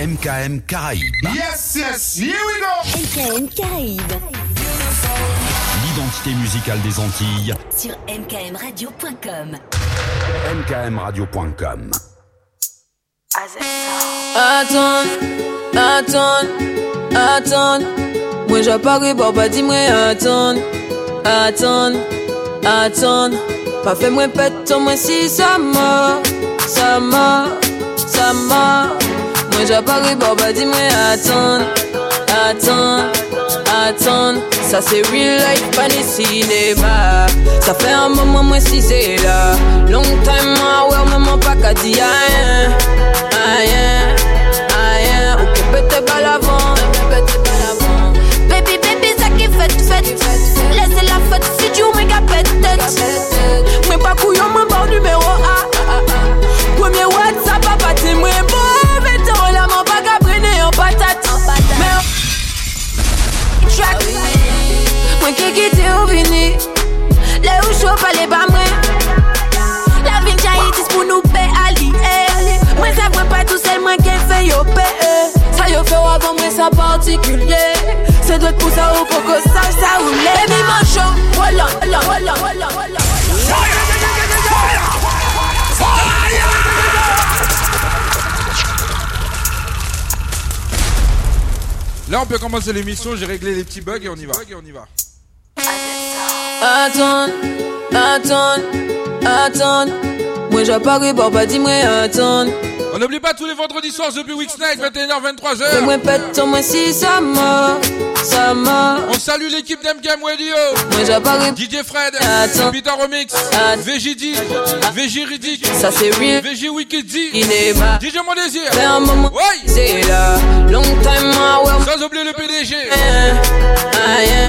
MKM Caraïbes. Yes, yes, here we go. MKM Caraïbes. L'identité musicale des Antilles. Sur mkmradio.com. mkmradio.com. Attends, attends, attends. Moi j'apparais pour pas dire moi attends, attends, attends. Pas fait moi pète moi si ça m'a, ça m'a, ça m'a. Mwen japare baba di mwen atan Atan, atan Sa se real life pa ni sinema Sa fe an mwen mwen si se la Long time mwen wè mwen mwen pa ka di ayen Ayen payer. Ça yo fait avant moi ça particulier. C'est d'autres pour ça ou pour que ça ça. Baby mancho, voilà, voilà, voilà, voilà, voilà. Là, on peut commencer l'émission. J'ai réglé les petits bugs et on y va. Et on y va. Attends, attends, attends. Moi j'apparais pour pas dire moi attends. On n'oublie pas tous les vendredis soirs depuis Weeks Night, 21h, 23h. Fais-moi pète moi si ça m'a, ça m'a. On salue l'équipe d'MKM Radio. Moi j'apparais. DJ Fred. Peter Remix, VJD, VJ Riddick, Ça c'est real. VJ Wicked D. DJ Mon Désir. C'est là. Long time moi. Sans oublier le PDG. Rien,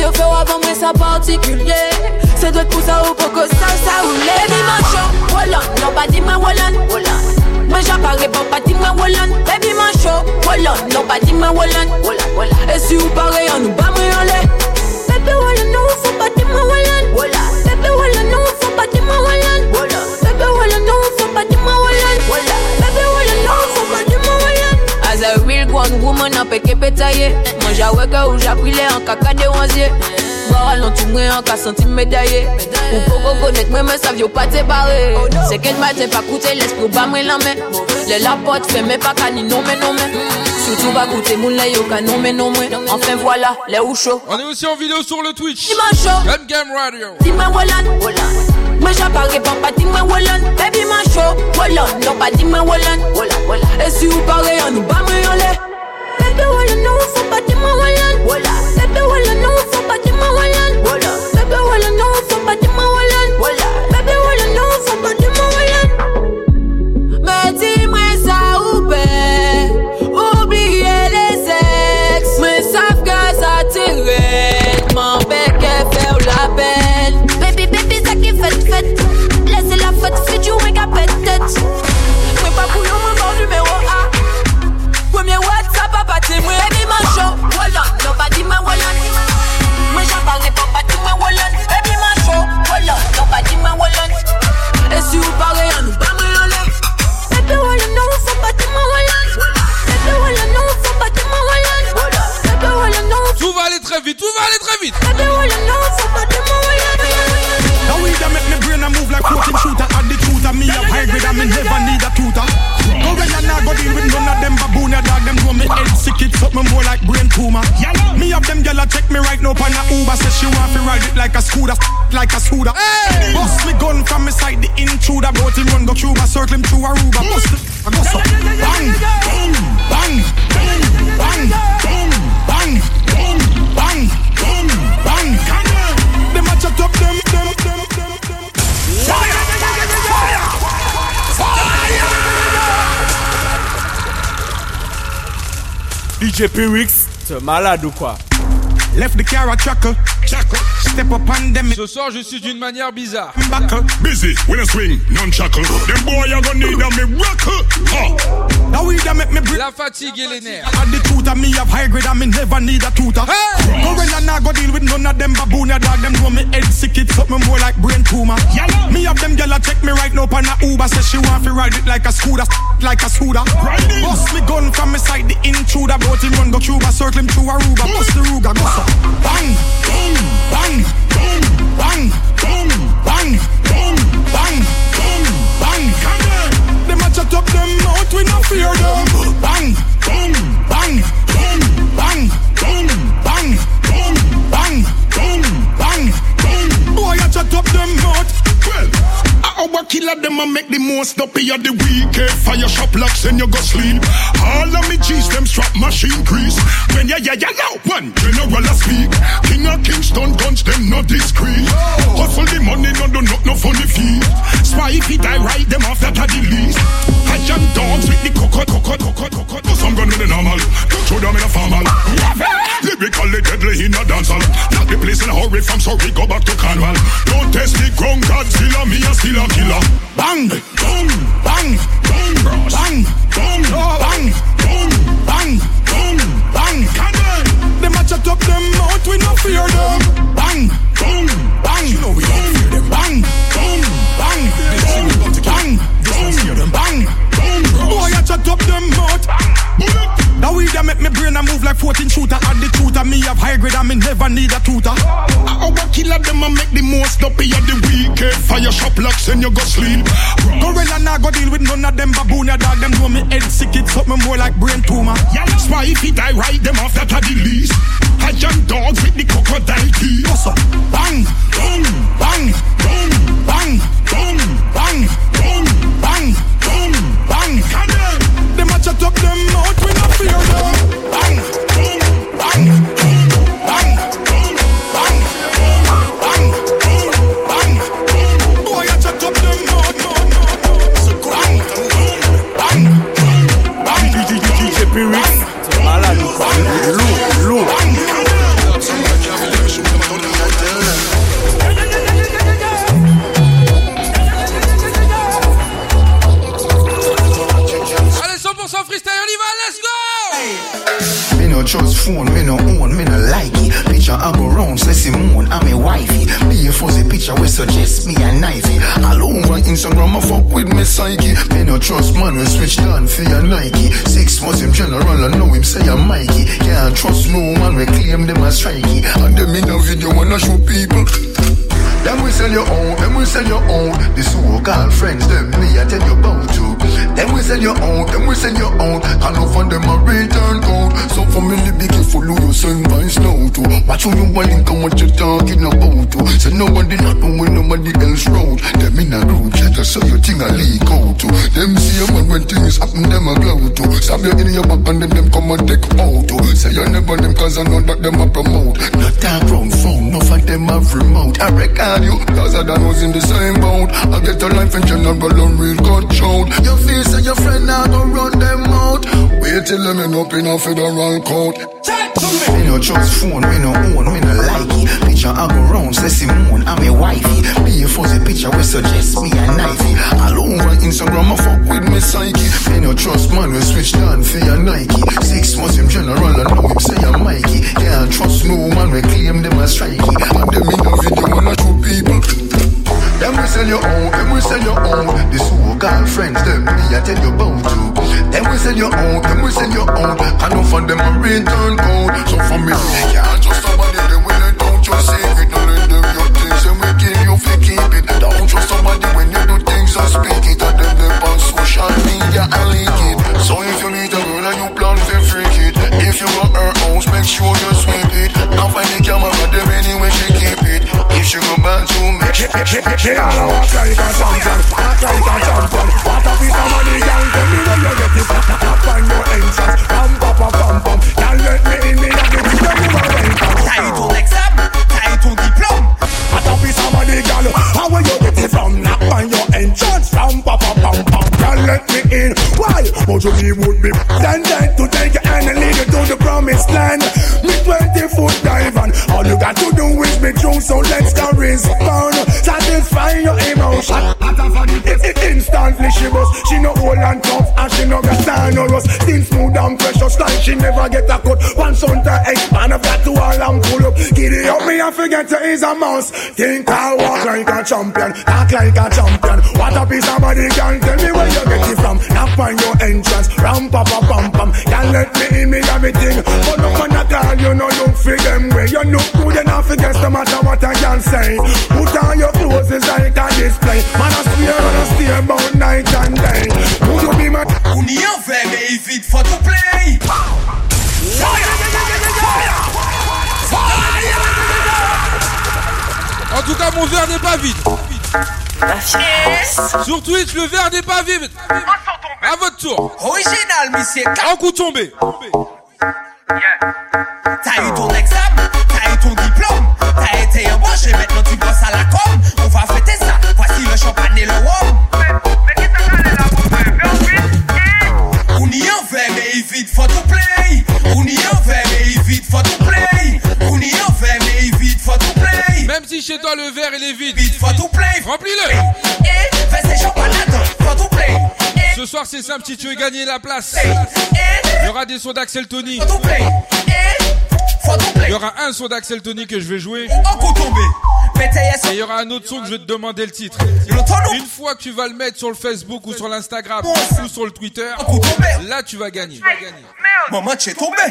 yo fè wavan mwen sa partikulye Se pou sa ou sa sa ou le wolan, nan pa di mwen wolan Mwen jan pare pa di mwen Baby man show, wolan, nan pa di mwen wolan si ou pare yon nou ba mwen yon le Baby wolan, nou pa di mwen wolan Baby wolan, nou fò pa di mwen wolan woman apeke petaye Manja weke ou japrile an kaka dewansye Mwa ralantou mwen an ka santi medaye Ou poko konek mwen mwen savyo pa te bare Seken maten pa koute l'espro ba mwen la men Le la pot feme pa ka ni nomen nomen Surtout va goûter mon yo canon mais non moins Enfin voilà les ou chaud On est aussi en vidéo sur le Twitch. Dimanche Game Game Radio. Dis-moi Wallan. Wallan Moi j'apparais pas pas dis-moi Wallan. Baby man show. Wallan Non pas dis-moi Wallan. Wallan Et si vous parlez on nous bat mais on Baby, what you know for body my wallan? Baby, what you know for my? Baby, you know my? wallet, nobody aller très vite, tout va aller très vite. Never need a tutor. Go go deal with none of them. head sick, it's something more like brain tumor. Yellow. Me have them gyal check me right now on a Uber. Says she want to ride it like a scooter, like a scooter. Hey. Bust me gun from me side, the intruder. bout him run go Cuba, circle him through Aruba. Bust it, I go so. Bang, bang, bang, bang, bang, boom, bang, boom, bang, bang. Them a chat up them DJ P-Wix, t'es malade ou quoi? Left the car a chuckle. Step up on them. Ce soir, je suis d'une manière bizarre. Buckle. Busy, when I swing, non chuckle. Them boy you gonna need a miracle. Ha. Now we da make me breathe. La fatigue et les nerfs. And the truth of me have high grade and me never need a tutor. Hey! Go when I nah go deal with none of them baboon ya dog. Them know me head sick, it something more like brain tumor. Me have them gyal check me right now on a Uber. Say she want to ride it like a scooter, like a scooter. Bust me gun from me side, the intruder. Bout him run go Cuba, circle him through Aruba. Bust the Ruger, go so. Bang, boom, bang, boom, bang, boom, bang, boom, bang, boom, bang. Them chat up them mouth, we no fear them. Bang, boom, bang, boom, bang, boom, bang, boom, bang, boom, bang, boom. Boy, a chat up them mouth. Well, our killer them a make the most up of the week. Eh, Fire shop locks and you go sleep. All of me G's them strap machine grease. When ya ya ya now one general a speak. King of Kingston guns them not discreet. Hustle the money no do not no funny fee. Spy if he die right them off that a the least. I jam dogs with the cocoa cocoa cocoa cocoa. Do some gun with the normal. Don't show them in a formal. Lyrically deadly in a dancehall. Not the place in a hurry from sorry go back to Cornwall. Don't test the ground Godzilla me a still a killer. Bang, boom, bang, boom, bang, boom, bang, boom, bang, boom, bang. Them a chat up them mouth, we no fear them. Bang, boom, bang, you know we don't fear them. Bang, boom, bang, bang, boom, bang, boom. Boy, a chat up them mouth. Now we da make me brain a move like 14 shooter. Add the and me have high grade and me never need a tutor. Our killer them a make the most up of the week. Eh, Fire shop locks and you go sleep. Gorilla nah go deal with none of them baboon ya dog. Them know me head sick, it something more like brain tumor. Spy if he die right them off that a the least. I jam dogs with the crocodile teeth. Bang, bang, boom, bang, boom, bang, boom, bang, boom, bang. Them a chat up them mouth, we no fear them. Trust man, we switch down for your Nike. Six months him general, I know him say I'm Mikey. Can't trust no man, we claim them as strikey. And them in a video wanna show people. Them we sell your own, them we sell your own. The so-called friends, them me I tell you about. Them we sell your own, them we sell your own. And off on them a return code. So family be careful who you send by snow to. Watch who you want and what you talking about to. Say nobody not know when nobody else road. Them in a group chat, so you think I leak out to. Them see a man when things happen, them a glow to. Stab you in your back and then them come and take out to. Say you never them cause I know that them a promote. Not that round phone, enough of them have remote. I reckon you, cause I done was in the same boat. I get a life in general and real shout. You feel say your friend now go run them out. Wait till them end up in a federal court. Me no trust phone, me no own, me no like it. Picture I go round, say Simone, I'm a wifey. Be a fuzzy picture we suggest me a knifey. All over Instagram, I fuck with me psyche. Me no trust man, we switch down for your Nike. Six months in general, I know him say I'm Mikey. Can't trust no man, we claim them as strikey. And them in a video wanna show people. Them we sell your own, them we sell your own. The so-called friends, them me I tell you about you. Them we sell your own, them we sell your own. And off on them a return code. So for me, can't trust somebody, they will don't just secret. Don't let them your things, and we kill you you keep it. Don't trust somebody when you do things and speak it. And them them on social media and leak it. So if you meet a girl and you plan to freak it, if you want her house, make sure you sweep it. Now find the camera, them anyway she keep it. She go back to me, She all a walk like a champion, act like a. What a piece of money, girl. Tell me where you get it. Up on your entrance, ram pa pa pam pam. Girl, let me in, me a give you the ton examen, t'as ton diplôme. What a piece of money, girl. How where you get it from? Up on your entrance, ram pa pa pam pam. Girl, let me in. Why? But you be would be then then to take your hand and lead you to the got to do is be true, so let's go respond. Satisfy your emotion. Instantly she was, she no old and tough, and she no got time no rust. Still smooth and precious, like she never get a cut. One son to eight, man, I've got to all and pull up. Giddy up me, I forget to is a mouse. Think I walk like a champion, talk like a champion. What a piece of body can tell me where you get it from. Knock on your entrance, ram pa pa pam pam. Can't let me in me everything. But no man you know look for them way. You look good enough against no matter what I can say. Put on your clothes is like a display. Man, I swear, man, I stay about night and day. Would you be my? On y en fait, mais vite, faut tout play? En tout cas, mon verre n'est pas vide. Sur Twitch, le verre n'est pas vide. À votre tour. Original, monsieur. En coup tombé. T'as eu ton examen, t'as eu ton diplôme, t'as été embauché, maintenant tu bosses à la com. On va fêter ça, voici le champagne et le rhum. On y en fait, mais vite, faut tout play. On y en fait, mais vite, faut tout play. On y en fait, mais vite, faut tout play. Même si chez toi le verre il est vide. Vite, faut tout play. C'est simple si tu veux gagner la place. Il y aura des sons d'Axel Tony. Il y aura un son d'Axel Tony que je vais jouer. Et il y aura un autre son que je vais te demander le titre. Une fois que tu vas le mettre sur le Facebook ou sur l'Instagram ou sur le Twitter, là tu vas gagner. Maman, tu es tombé.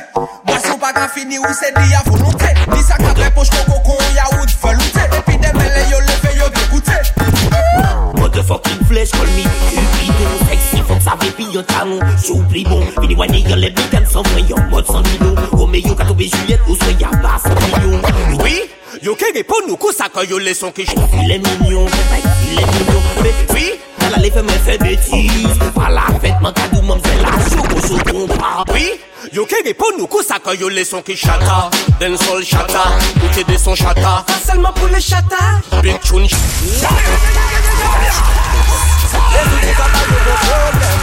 Boisson pas qu'à finir ou c'est dit à volonté. Ni ça qu'après poche coco yaourt velouté. Et puis des mêlés yo le fait yo dégoûté. Motherfucking flesh call me Cupido Sexy. Fuck sa vepi yo talon Soupli bon. Vini wane yo le blikan sans vrai Yo mode sans million Romeo oh, ka tobe Juliette oh, Ou soit ya bas sans million. Oui Yo ke repon nou kou sa ka yo le son ki j Il est mignon Il est mignon. Mais oui la le fe mwen fe betis A la fet man kadou mam zè la choko chokon papi Yo kere pou nou kousa kan yo le son ki chata. Den sol chata, koute de son chata. Fa selman pou le chata. Big tune chata Les outi kaba yo bon problem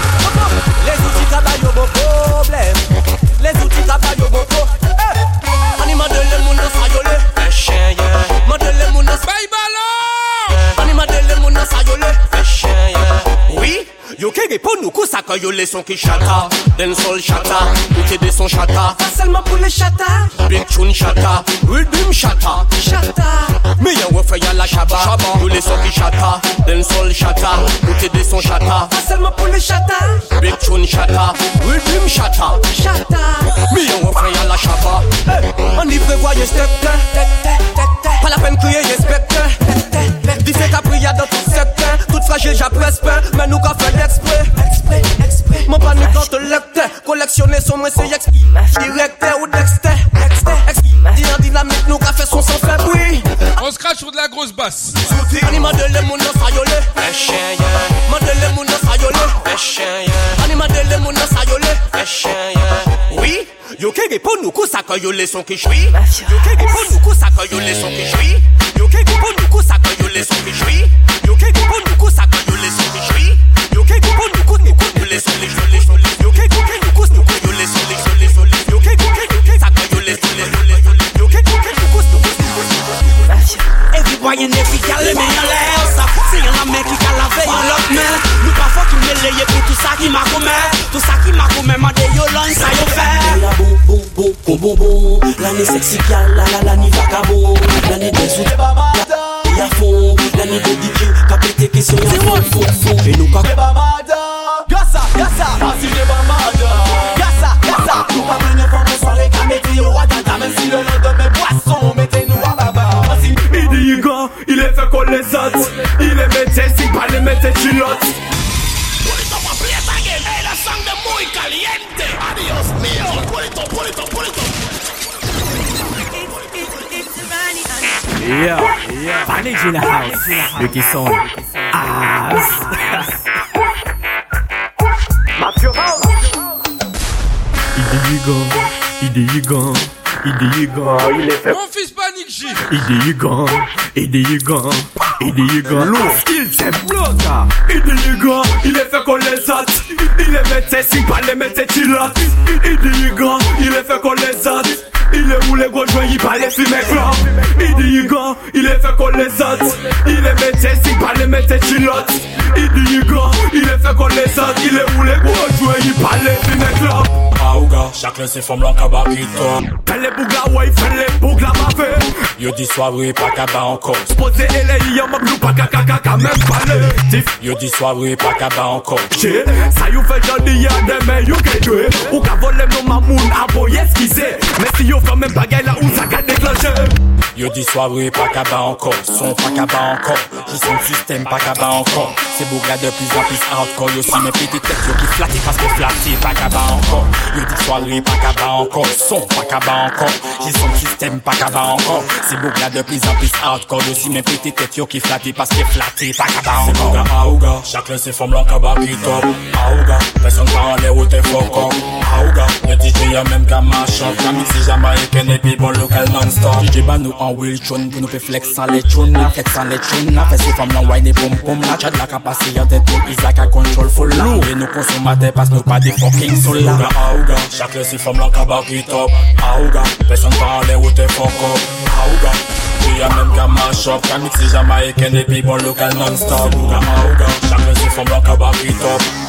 Les outi kaba yo bon problem eh! Les outi kaba yo bon problem Ani mandele moun nan sa yole Eche eh, ye Mandele moun nan sa Bay balon madele mundo sayole. Fais chien yeah Oui Yo ke repon nou kou sa ka yo le son ki chata. Den sol chata Ou te de son chata. Seulement pour les chatas. Big tune chata Rhythm chata. Chata. Me ya we fe ya la shaba Yo le son ki chata. Den sol chata Ou te de son chata. Seulement pour les chatas. Big tune chata Rhythm chata. Chata. Me ya we fe ya la shaba On y prévoit un step. Pas la peine crier inspecteur Dis fait qu'à prier dans tout secteur Toute fragile j'apprécie pas Men nou ka fèl ekspre Ekspre, ekspre Mwen pa nou kante lekte son mwen se yeks Direkte ou dekste Ekste, ekste Diyan dinamik nou ka fè son san fè boui On se crache sur de la grosse basse. Souti Ani mandele moun nan sayole Echeyen Mandele moun nan sayole Echeyen Ani mandele moun Oui. Yo ke gipon nou kousa koyole son ki jwi Yo ke gipon nou kousa koyole son ki jwi Yo ke gipon nou kousa koyole son ki jwi a la veille en l'autre main Nous pas faut qu'il me l'aie pour tout ça qui m'a commis Tout ça qui m'a commis m'a des yolons ça y fait La bon bon bon bon bon bon L'année sexy gal la la la ni vagabond L'année des outils Et à fond L'année de DJ Qu'a pété qui sont à fond fond fond Et nous qu'a Gassa, gassa, voici les bamada Gassa, gassa, nous pas venir pour une soirée qu'à mettre au wadada Même si le nom de mes boissons, mettez-nous à baba. Voici Il dit Hugo, il est fait comme les autres Il est métier, si pas les métiers culottes Yeah, Vantage in the house. Ricky Son. Ass. Idi you gone. Il est fait. Mon fils panique J. Idi you gone. Idi you gone. Idi you gone. Lourd. Skill c'est bloc. Idi you gone. Il est fait qu'on les hâte. Il est mettait si pas les mettait il hâte. Idi you gone. Il est fait qu'on les hâte. Il est où les gros joints, il parlait sur mes clans Il dit Yugan, il est fait qu'on les hâte Il est mettait si pas les mettait il hâte Il dit Yugan, il est fait qu'on les clé, c'est femme l'encabarito. Fais les bougas, ouais, fais les bougas, ma fée. Yo dis soir, oui, pas qu'à encore. Spoté et les yam, nous pas qu'à caca, même pas le tif. Yo dis soir, oui, pas qu'à encore. Che, ça you fait joli, y'a des mais you get tué. Ou qu'à voler mon mamoun, à boyer ce sait. Mais si yo fait même pas là où ça qu'a déclenché. Yo dis soir, oui, pas qu'à encore. Son pas qu'à bas encore. J'y son système, pas qu'à encore. C'est bougas de plus en plus hardcore. Yo si mes petites têtes, yo qui flattent, parce que flattent, pas qu'à encore. Yo dis soir, oui, pa ka ba Son pa ka ba son sistem pa ka ba la de plis an plis hardcore. Yo si men pete tet yo ki flate Paske flate pa ka ba ankon Se boga aouga. Chak lè se fòm lan ka top. Aouga Person ka an lè ou te fokok Aouga Le DJ yo men ka machan La bon lokal non-stop. DJ ba nou an will chon Pou flex an lè chon La flex an lè chon La fè se wine La chad la ka pase yon ten ton Isa ka kontrol fol la pas de aouga si fòm la ka bak it up Auga, peson pale ou te fok up. Auga, we a men ka mash up. Kan mik si Jamaiken de pibon lokal non-stop. Auga, chakren si fòm la ka bak it up.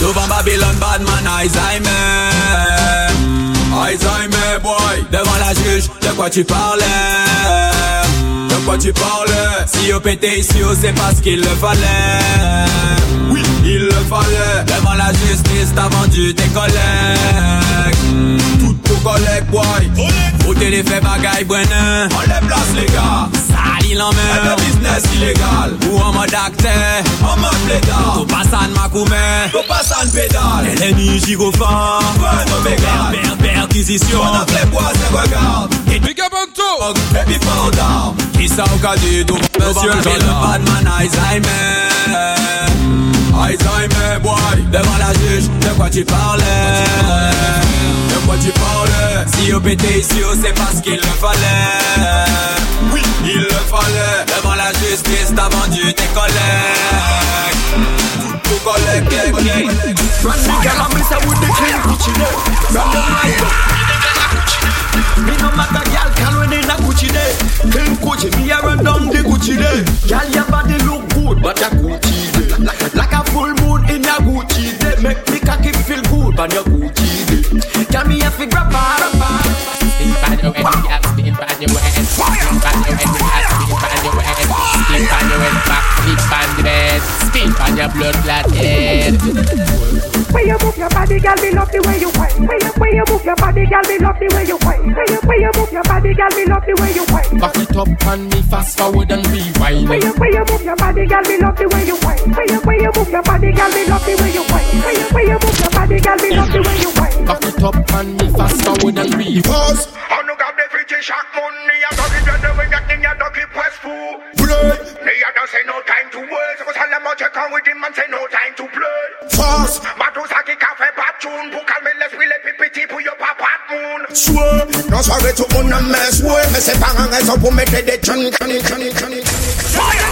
loud. Devant Babylone, bad man, Alzheimer. Alzheimer, boy. Devant la juge, de quoi tu parlais? De quoi tu parles? Si au pété ici, c'est parce qu'il le fallait Oui, il le fallait Devant la justice, t'as vendu tes collègues Toutes tes collègues, boy Au télé fait bagaille, On les place, les gars Sali l'emmène Le business illégal. Ou en mode acteur. En mode pédale. Tout passe en macoumé Tout passe en pédale. LNI, gyrophare Ouais, non, mégal Perquisition. On a les bois, c'est regarde. Big up Anto Baby, fall down Qui ça au cas du tout? Monsieur le Batman Alzheimer. Alzheimer, boy. Devant la juge, de quoi tu parlais De quoi tu disons-le Si OBT ici, oh, c'est parce qu'il le fallait. Oui, il le fallait Devant la justice, t'as vendu tes collègues. Tout collègue, collègue Run me, girl, I'm with the king, Gucci, Run me, Me no matter gal can when in a Gucci day. Clean Gucci, me a run down the Gucci day. Gal your body look good but a Gucci day. Like a full moon in a Gucci day. Make me cocky feel good on your Gucci day. Tell me if you grab a Spin your spin your Spin your spin your Spin your bed Spin your blood clot head When you move your body, girl, me love the way you whine. When you, when you move your body, girl, me love the way you whine. When you, when you move your body, girl, me love the way you whine. Back it up and me fast forward and rewind When you, when you move your body, girl, me love the way you whine. When you, when you move your body, girl, me love the way you whine. When you, when you move your body, girl, me love the way you whine. Back it up and me fast forward and rewind Pause On nous garde des frites chaque money A dog it when we got in a dog it press fool Me a don't say no time to wait So tell them what you come with him and say no time to play Fast Matusaki tune Pour calmer l'esprit les pipitis pour yo papa moon Swear, non soirée tout on a mess ouais Mais c'est pas un raison pour mettre des jeunes Canny, canny, canny Fire,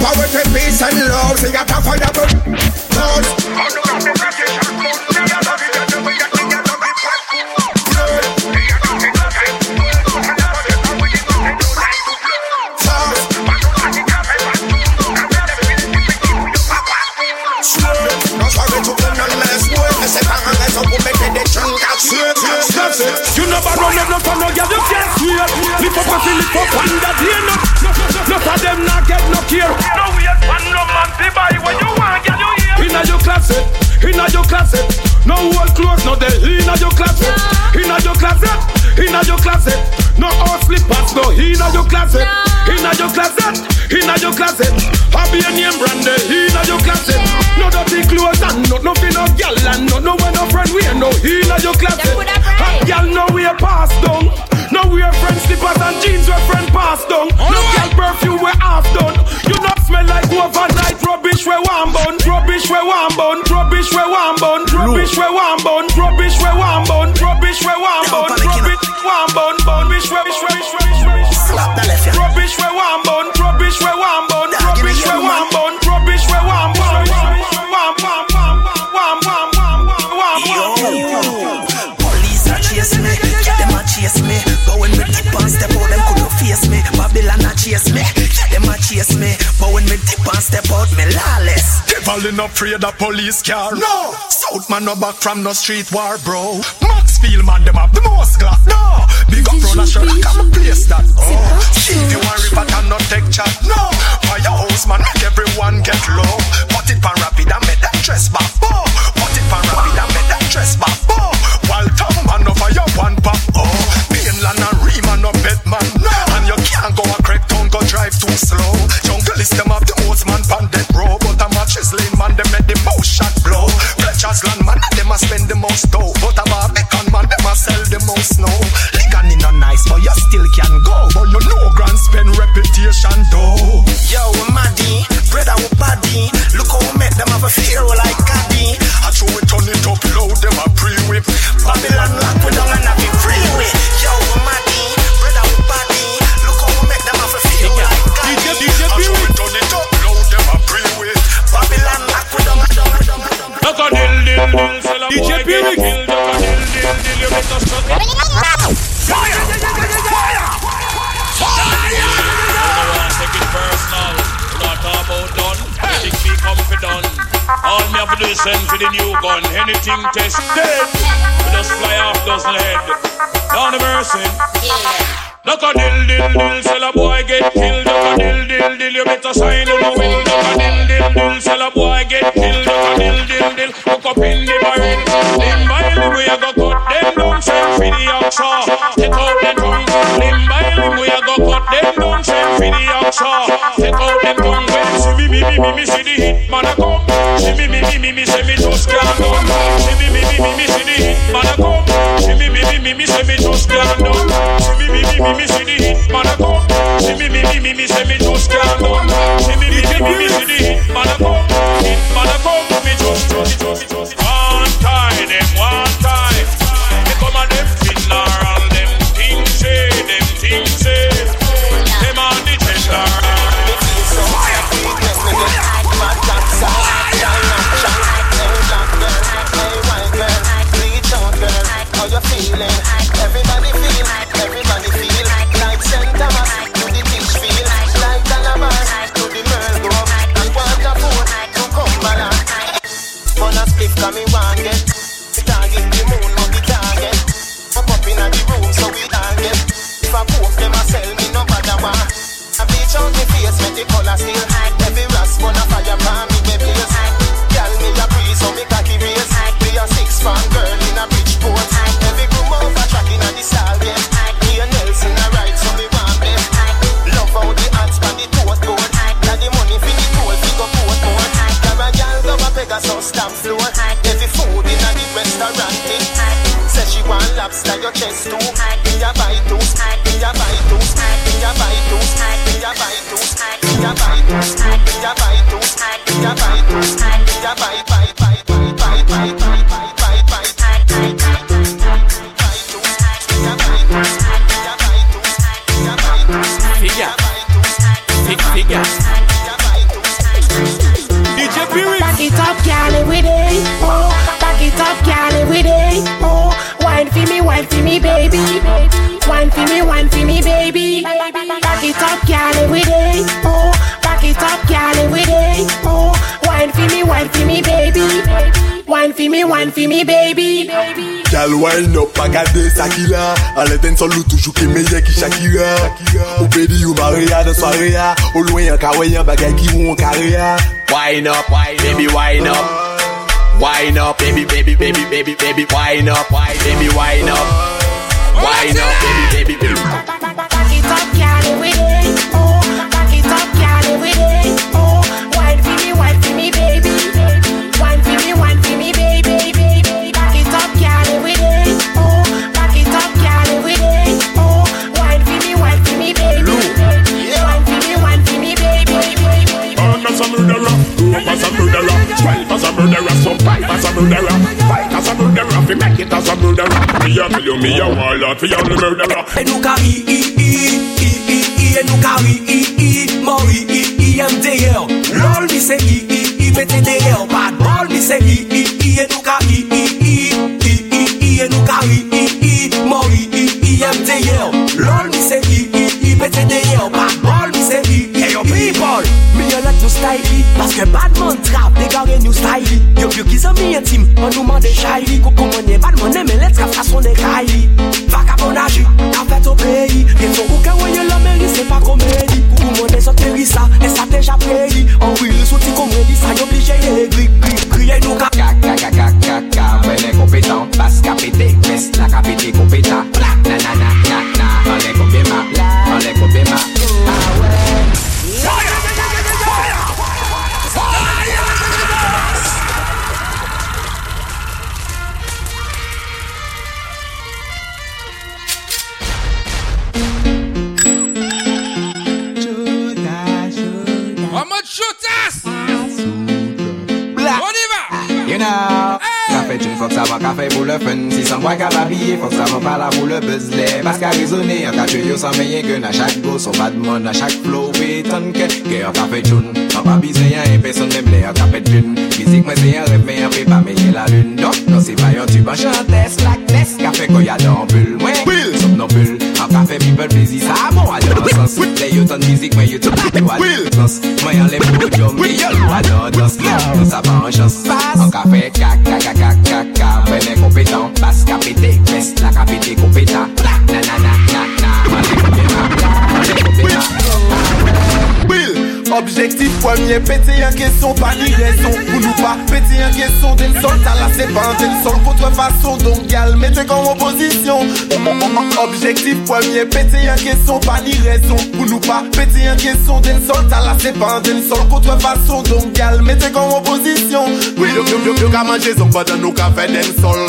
Power to peace and love, see a tough on the book. C'est y'a ta fireable You never run up, no for no girl, you can't swear. Lift up and lift up and that here, no, no, no, for them not get no care. No wait, man, no man, be buy when you want, girl, you hear. Inna your closet, inna your closet, no old clothes, no there. Inna your closet, inna your closet, inna your closet, no old slippers, no inna your closet, inna your closet, inna your closet. Happy and name brand, eh, inna your closet. No dirty clothes and no nothing, no girl and no no when no friend we no inna your closet. Hot girl no we pass down. No we friend slippers and jeans where friend pass down. No girl perfume we half done. You not smell like overnight rubbish we one bun. Rubbish we one bun. Rubbish we one bun. Rubbish we one bun. Rubbish we one bun. Rubbish we one bun. Rubbish one bun. Bun. Rubbish we rubbish rubbish rubbish Slap the left, yeah. Rubbish we one bun. Rubbish we one bun. Rubbish we one bun. Rubbish we one bun. Chase me, them a chase me. But when me dip and step out, them couldn't face me. Babylon a chase me, yeah, them a chase me. But when me dip and step out, me lawless. Devil in afraid of police car. No. South man no back from no street war, bro. Maxfield man them have the most glass. No. Big up run a shirt, come and place that. Oh. See if you want rip and not take chat. No. Firehouse man make everyone get low. Put it pan rapid and make that dress back. Oh. Put it pan rapid and make that dress back. Oh. While tongue man no fire one pop. Oh. Mainland and Riemann no bed man. No. And you can't go a crack town go drive too slow. Land man them a spend the most dough. But a Barbican man them a sell the most snow. Ligan in no nice but you still can go. But you know grand spend reputation though. Yo, Maddie, brother, we body. Look how we make them have a fear like Caddy. I throw it on it up low, them a pre-whip. Babylon Fire! Fire! Fire! Not about done. Me for done. All me have to do is send for the new gun. Anything tested. We just fly off dozen head. Down the mercy. Look a dill dill dill, sell a boy get killed. Look a dill dill dill, you better sign on the will. Look a dill dill dill, sell a boy get killed. Look a dill dill dill, hook up in the by limb we a go cut them down, send for the oxa. Take out them tongue. Limb by limb we a go cut them down, send for the oxa. Take out them tongue. When see me me me me see the hit man a come. See me me me me say me just can't done. See me me me me see the hit man a come. See me me me me say me just can't done. See me me me me see the hit man a come. See me me me me say me just can't done. See me me me me see the hit man a come. Hit man a come. Me just just just Gal wine up, pa gade sa ki la Ale ten sol ou toujou ki meye ki Shakira Ou pedi ou Maria de soare ya Ou lwen yon kawe yon bagay ki ou an kare ya Wine up, baby, wine up. Wine up, baby, baby, baby, baby, baby, wine up, baby, wine up. Wine up, baby, baby, baby. Girl, it as a murderer. Me a tell you, me a warlord, all the murderer. Carry, i, i, i, i, i, i, i, Kylie, koko mwenye bad mwenye men let's ka fason de Kylie Li pwemye pete yon kesyon pa ni rezon Pou nou pa pete yon kesyon Den sol tala sepan Den sol kontre fason Don gal mette kon oposisyon Oui yo yo yo yo ka manje zon Badan nou ka fe den sol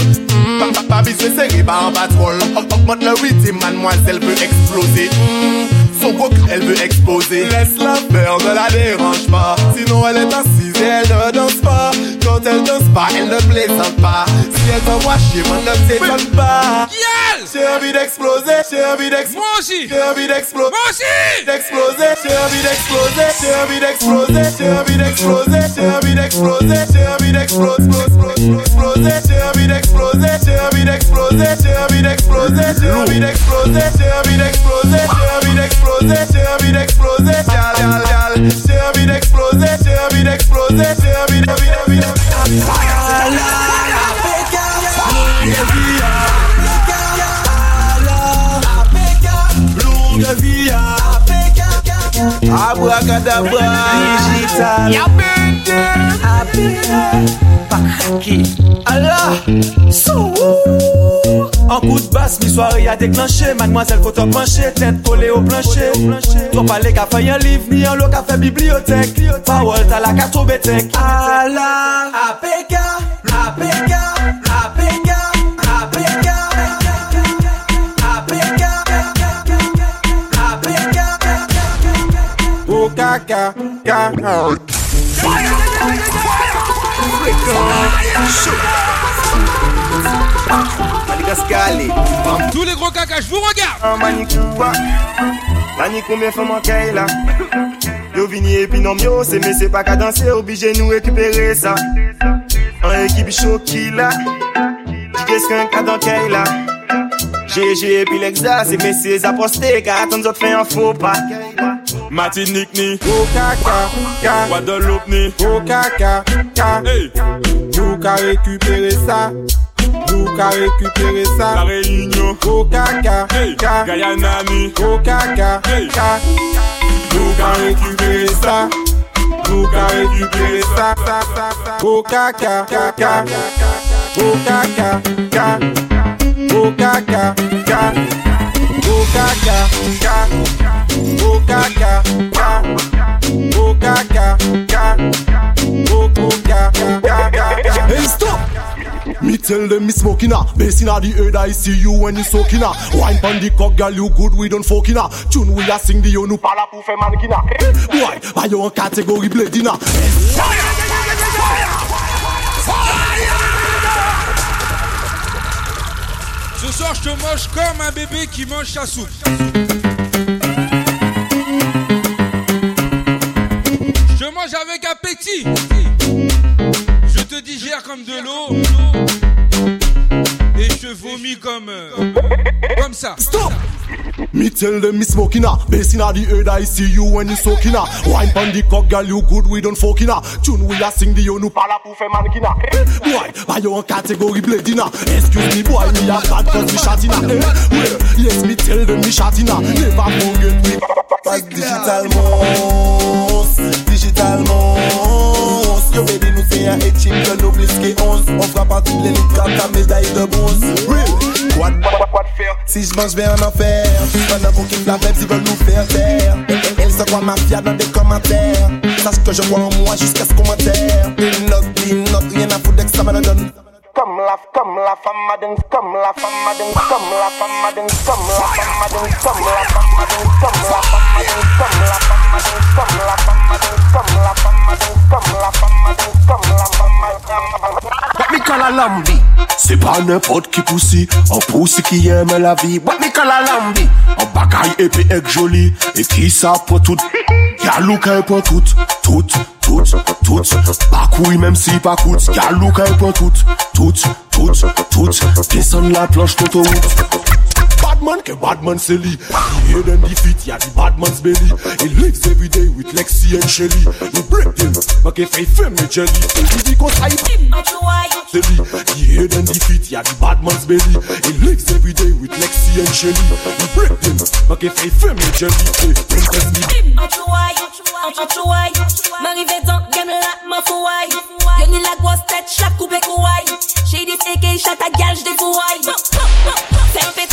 Pa pa pa biswe seri ba an patrol Augmente le rythme mademoiselle peut exploser. Mm. Son coq elle veut exploser Laisse la peur ne la dérange pas. Sinon elle est assise et elle ne danse pas. Quand elle danse pas elle ne plaisante pas. Si elle t'envoie chier mon ne t'étonne pas. J'ai envie d'exploser, j'ai envie d'exploser. Moi aussi. J'ai envie d'exploser. Moi aussi. D'exploser, j'ai envie d'exploser. J'ai envie d'exploser, j'ai envie d'exploser. J'ai envie d'exploser, j'ai envie d'exploser. Exploser, j'ai envie d'exploser. J'ai envie d'exploser, j'ai envie d'exploser. J'ai envie d'exploser, j'ai envie d'exploser. J'ai envie d'exploser, j'ai envie d'exploser. kadabra Digital. Ya bende. Abende Pakraki Allah. Sou An kou de bas mi soare ya deklanche Mademoiselle koto penche Tete kole o planche Tro pale ka fay an liv Ni an lo ka fe bibliotek Pawol tala ka tobe tek Allah. Ape Tous les gros cacas, je vous regarde. Manicouba, manicou mes femmes en là? Yo vini et puis non mio, c'est mais c'est pas qu'à danser, obligé nous récupérer ça. En équipe choquée là, qu'est-ce qu'un cas dans là? GG et puis l'exas, c'est mais c'est apposté, car attendre autres fait un faux pas. Martinique ni. Kokaka, Guadeloupe ni. Kokaka, hey. Nous ka récupérer ça. Nous ka récupérer ça. La Réunion. Kokaka, hey. Guyana ni. Kokaka, hey. Nous ka récupérer ça. Nous ka récupérer ça, ça, ça, ça. Kokaka, kaka, Kokaka, kaka, Kokaka, kaka, Kokaka, kaka. Au caca. Stop! Me tell them me smoking ah inna the head I see you when you soaking ah Wine pon cock girl you good we don't fucking ah Tune we a sing the you nou pala pou fe mannequin ah Boy, ba yo an category blading ah? Ce soir, je te mange comme un bébé qui mange sa soupe. Mange avec appétit. Je te digère comme de l'eau. Et je vomis comme. euh, comme ça. Stop! Me tell them me smoking ah Bass inna the head I see you when you soaking ah Wine pon the cock girl you good we don't fucking ah Tune we a sing the you nou pala pou fe ah Boy, ba yo an category blading ah? Excuse me boy me a bad cause me shotting ah eh? Well, yes me tell them me shotting ah Never forget we digital mons, capital mons Yo vede nou se yon etchip, yo nou bliske On de si an anfer la si vel nou se kwa mafia nan de komater Sache ke je kwa an mwa jusqu'à ce komater Une note, une note, rien a fout comme la, comme la femme madame, comme la femme madame, comme la femme madame, comme la femme madame, comme la femme madame, comme la femme madame, comme la femme madame, comme la femme madame, comme la femme madame, comme la femme madame, comme la femme madame. What me call a lambi C'est pas n'importe qui poussi Un poussi qui aime la vie What me call a lambi Un bagaille épais et joli Et qui ça pour tout Y'a look pour tout Tout, tout, tout Bakouy menm si pa kout, galou ka yon pon tout. Tout, tout, tout Desan la planche konto wout man, ke badman se He head and the feet, ya di badman's belly. He lives every day with Lexi and Shelly. He break them, make a fey fem me jelly. Se li because I did not why Se li, he head and the feet, ya di badman's belly. He lives every day with Lexi and Shelly. He break them, make a fey fem me jelly. Se li, don't test me. Did not know why, not know why M'arrive dans game la ma fouaille. Yo ni la grosse tête, chaque coupe est couaille. J'ai des féquets, chaque ta gage des fouailles Fais un pétard.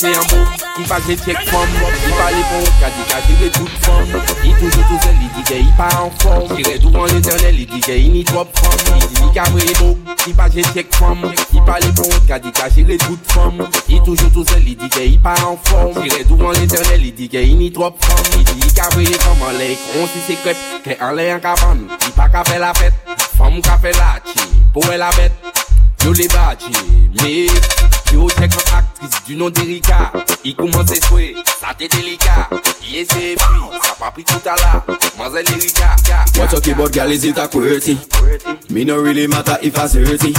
se yon mou I pa kre chek fom I pa le pou kadi kadi re tout fom I toujou tou sel, li di ke i pa an fom I re tou an l'eternel, li di ke i ni trop fom Li di li kamre mou I pa kre chek fom I pa le pou kadi kadi re tout fom I toujou tou sel, li di ke i pa an fom I re tou an l'eternel, li di ke i ni trop fom Li di li kamre fom an le kon si se krep Kre an le an kavan I pa ka fe la fet Fom ka fe la chi Pou e la bet Yo le bache Me Yo une actrice du nom d'Erika Il commence à jouer, ça t'est délicat Il est ses filles, ça pas pris tout à l'heure Mademoiselle Erika What talk about gal is it a QWERTY? Me no really matter if I dirty.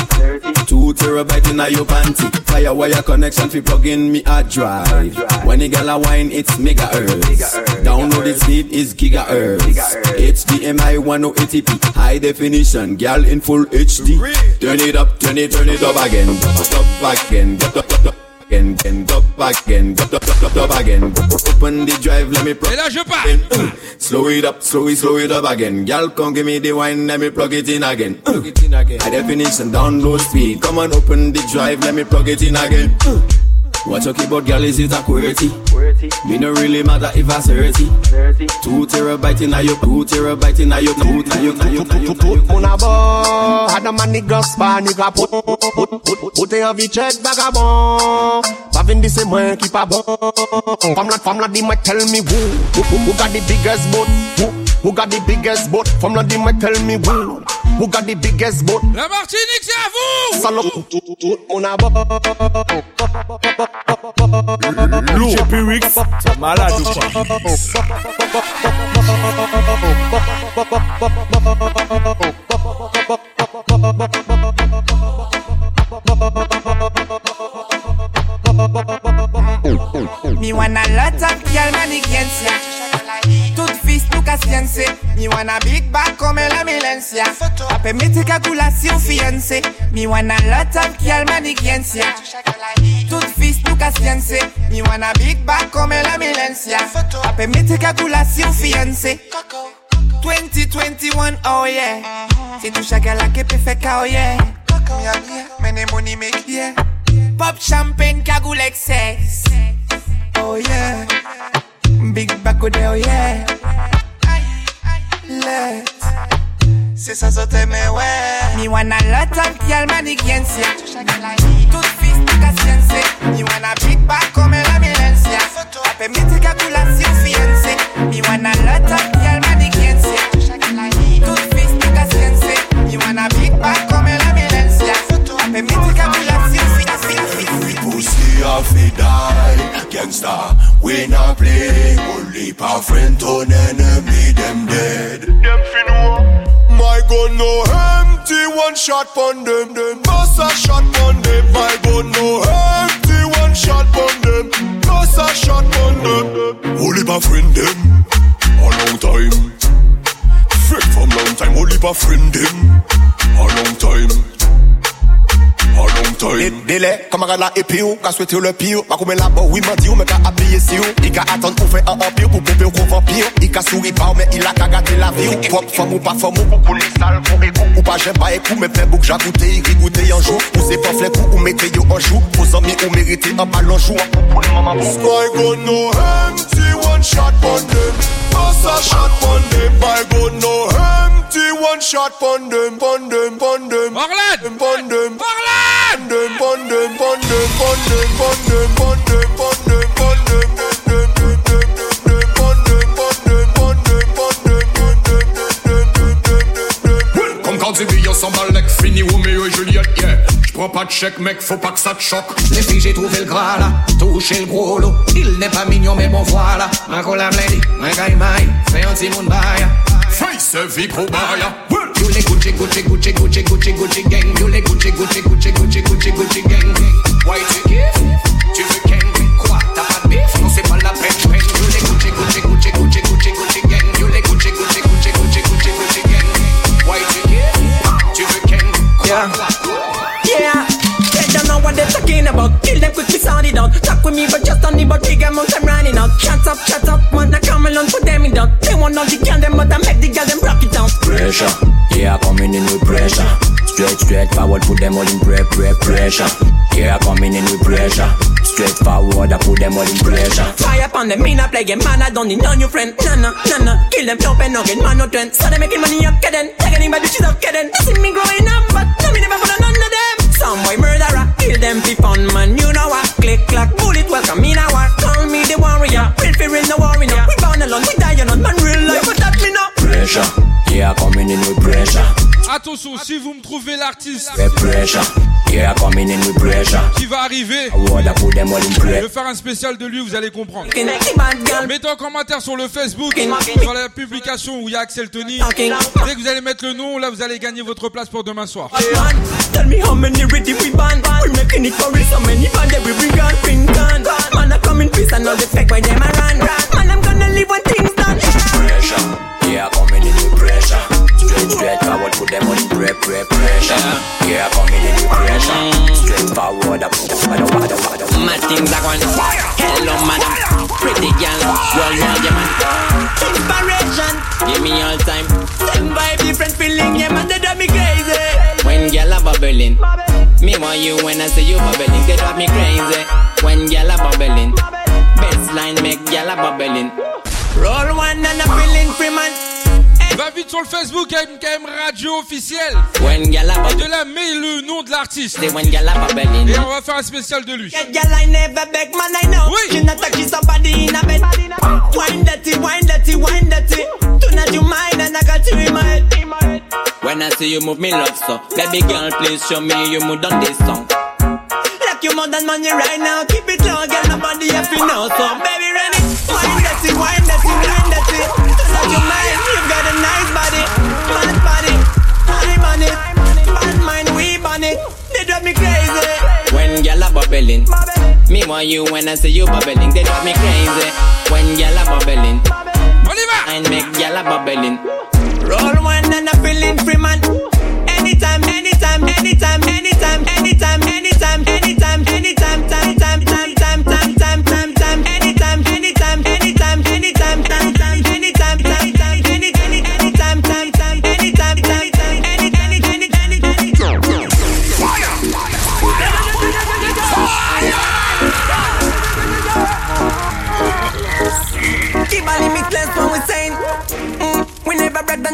Two terabyte in a your panty. Firewire connection fi plug in me hard drive. When the gal a wine, it's megahertz. Download the speed is gigahertz. HDMI 1080p, high definition, gal in full HD. Turn it up, turn it, turn it up again, up again, Et là je pars. Slow it up, slow it, slow it up again. Girl, come give me the wine, let me plug it in again. Plug it in again. High definition, download speed. Come on, open the drive, let me plug it in again. What you keep about, girl, is it a QWERTY? Me no really matter if I 30. Two terabyte in a your, two terabyte in a your, two, two, two, two, two, Mon abord, had a man nigga spa, nigga put, put, put, put, put un vie check vagabond. Pas vendre c'est moi qui pas bon. Femme la, femme la, dit moi tell me who, who, who, who got the biggest boat, who, who got the biggest boat. From la, dit tell me who, who got the biggest boat. La Martinique, c'est à vous! Salope, tout, tout, tout, mon abord. Lourd. Chez Piwyx, c'est malade ou pas Me want a lot of girl, man, the girl fiancé. Me wanna big back come la milencia. Ape mete calculation fiancé. Me wanna lot of girl maniquiencia. Tout fils nou ka fiancé. Me wanna big back come la milencia. Ape mete calculation fiancé. 2021, oh yeah. C'est tout chaque la que peut faire oh yeah. Mia mia, mene money make yeah. Pop champagne cagoule excess. Oh yeah. Big back oh yeah. Let. C'est ça ça t'aime ouais. Me wanna lot of girl maniquiencia. Tout fils nou ka fiancé. Me wanna big back comme la milencia. Ape mete calculation fiancé. Me wanna lot of girl maniquiencia. Tout fils nou ka fiancé. Me wanna big back comme la milencia. Ape mete calculation fiancé. Pussy off he die. Gangsta, we not play. Only pa friend turn enemy, them dead. Them fin My gun no empty, one shot pon them. Them Bust a shot pon them. My gun no empty, one shot pon them. Bust a shot pon them. Only pa friend them. A long time. Friend from long time Only pa friend them. A long time A long time Délai, camarade là et puis ou, qu'a souhaité le pire. Pas comme là, bon, oui, ou, mais qu'a habillé si ou. Il qu'a attendre ou empire pour pomper ou. Il qu'a souri il a la vie. ou. Ou ou, pour qu'on est sale, pour écoute. Ou pas j'aime pas écoute, mais fait bouc, j'ai goûté, il goûté un jour. Ou c'est pas flèque ou, ou mettez yo en joue. Vos amis ou méritez un ballon jour. Pour les mamans, My gun no empty, one shot them. Bust a shot pon them. My gun no empty, one shot pon them, pon them, pon them. Orlad, pon them, them, pon them, pon them, pon them, pon them, pon them, pon them, pon them, them, them, them, them. Comme quand Zébillon s'emballe, mec, fini Roméo et Juliette, yeah. J'prends pas de chèque, mec, faut pas que ça te choque. Les filles, j'ai trouvé le gras là, touché le gros lot. Il n'est pas mignon, mais bon voilà. Ma cola blendie, ma gaïmaï, fais un petit monde baia. Face vie pro baia. You les Gucci, Gucci, Gucci, Gucci, Gucci, Gucci gang. You les Gucci, Gucci, Gucci, Gucci, Gucci, Gucci gang. Why the girl, them, I make the girl, them rock it down. Pressure, yeah, coming in with pressure. Straight, straight forward, put them all in pre, pre, pressure. Yeah, coming in with pressure. Straight forward, I put them all in pressure. Fire upon them, me not play game, man. I don't need no new friend. Nana, nah. Kill them, dope and nugget, man, no trend. So they making money up, kidding. Taking in by bitches up, kidding. See me growing up, but no, me never follow none of them. Some boy murderer, kill them for fun, man. You know what? Click, clack, bullet, welcome, me now what? Call me the warrior. Real for real, no worry, no. We bound alone, we die alone, man. Real Pressure, yeah, coming in with pressure? Attention, si vous me trouvez l'artiste With pressure, yeah, coming in with pressure? qui va arriver, in je vais faire un spécial de lui, vous allez comprendre. Mettez en commentaire sur le Facebook, sur la publication où il y a Axel Tony. Dès que vous allez mettre le nom, là vous allez gagner votre place pour demain soir. Man, tell me how many ready we ban. We making it for real, so many band that we bring on, bring on. Man, I come in peace and all the fake by them I run. Man, I'm gonna leave when things done. Pressure, yeah, coming in with pressure. Straight, straight forward, put them on in pre, pre, pressure. Yeah, coming in with pressure. Straight forward, I put them all in pressure. My things are going Hello, madam. Pretty girl. World war, yeah, man. Inspiration. Give me all time. Same vibe, different feeling. Yeah, man, they drive me crazy. When girl are bubbling. Me want you when I see you bubbling. They drive me crazy. When girl are bubbling. Best line make girl are bubbling. Roll one and I'm feeling free, man. Va vite sur le Facebook MKM Radio officiel. Et de là, mets le nom de l'artiste. Et on va faire un spécial de lui. Get girl, I never beg, man, I know. She not touch somebody in a bed. Wine dirty, wine dirty, wine dirty. Tonight you mine and I got you in my head. When I see you move me love so Baby girl, please show me you move on this song Like you more than money right now Keep it low, girl, nobody have to know So baby, it Wine dirty, wine dirty, wine dirty. Tonight you mine, you've got a nice body. Mad body, I'm on it Bad mind, we on it. They drive me crazy. When girl are bubbling Me want you when I see you bubbling. They drive me crazy. When girl are bubbling On y va And make girl a bubbling. Roll one and a feeling free man. Anytime, anytime, anytime, anytime, anytime, anytime, anytime,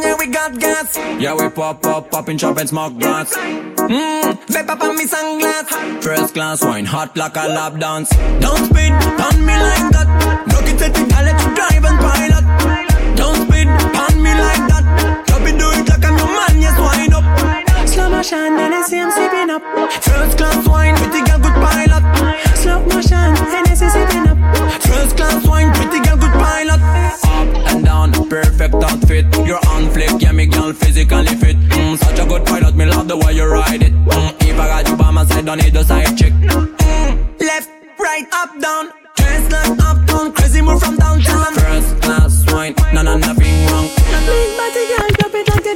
yeah we got gas Yeah, we pop, pop, pop and chop and smoke grass. Mmm, vape up on me sunglass. First class wine, hot like a lap dance. Don't speed on me like that. Look it at the guy let you drive and pilot. Don't speed on me like that. Drop it, do it like I'm your man, yes wind up. Slow motion, Hennessy I'm sipping up. First class wine, pretty girl good pilot Slow motion, Hennessy sipping up First class wine, pretty girl good pilot Up and down, perfect outfit. You're on flick, yeah, me girl physically fit. Mm, such a good pilot, me love the way you ride it. Mm, if I got you by my side, don't need a side chick. Left, right, up, down Dress like uptown, crazy move from downtown First class wine, no, no, nothing wrong. Big body girl, drop it like a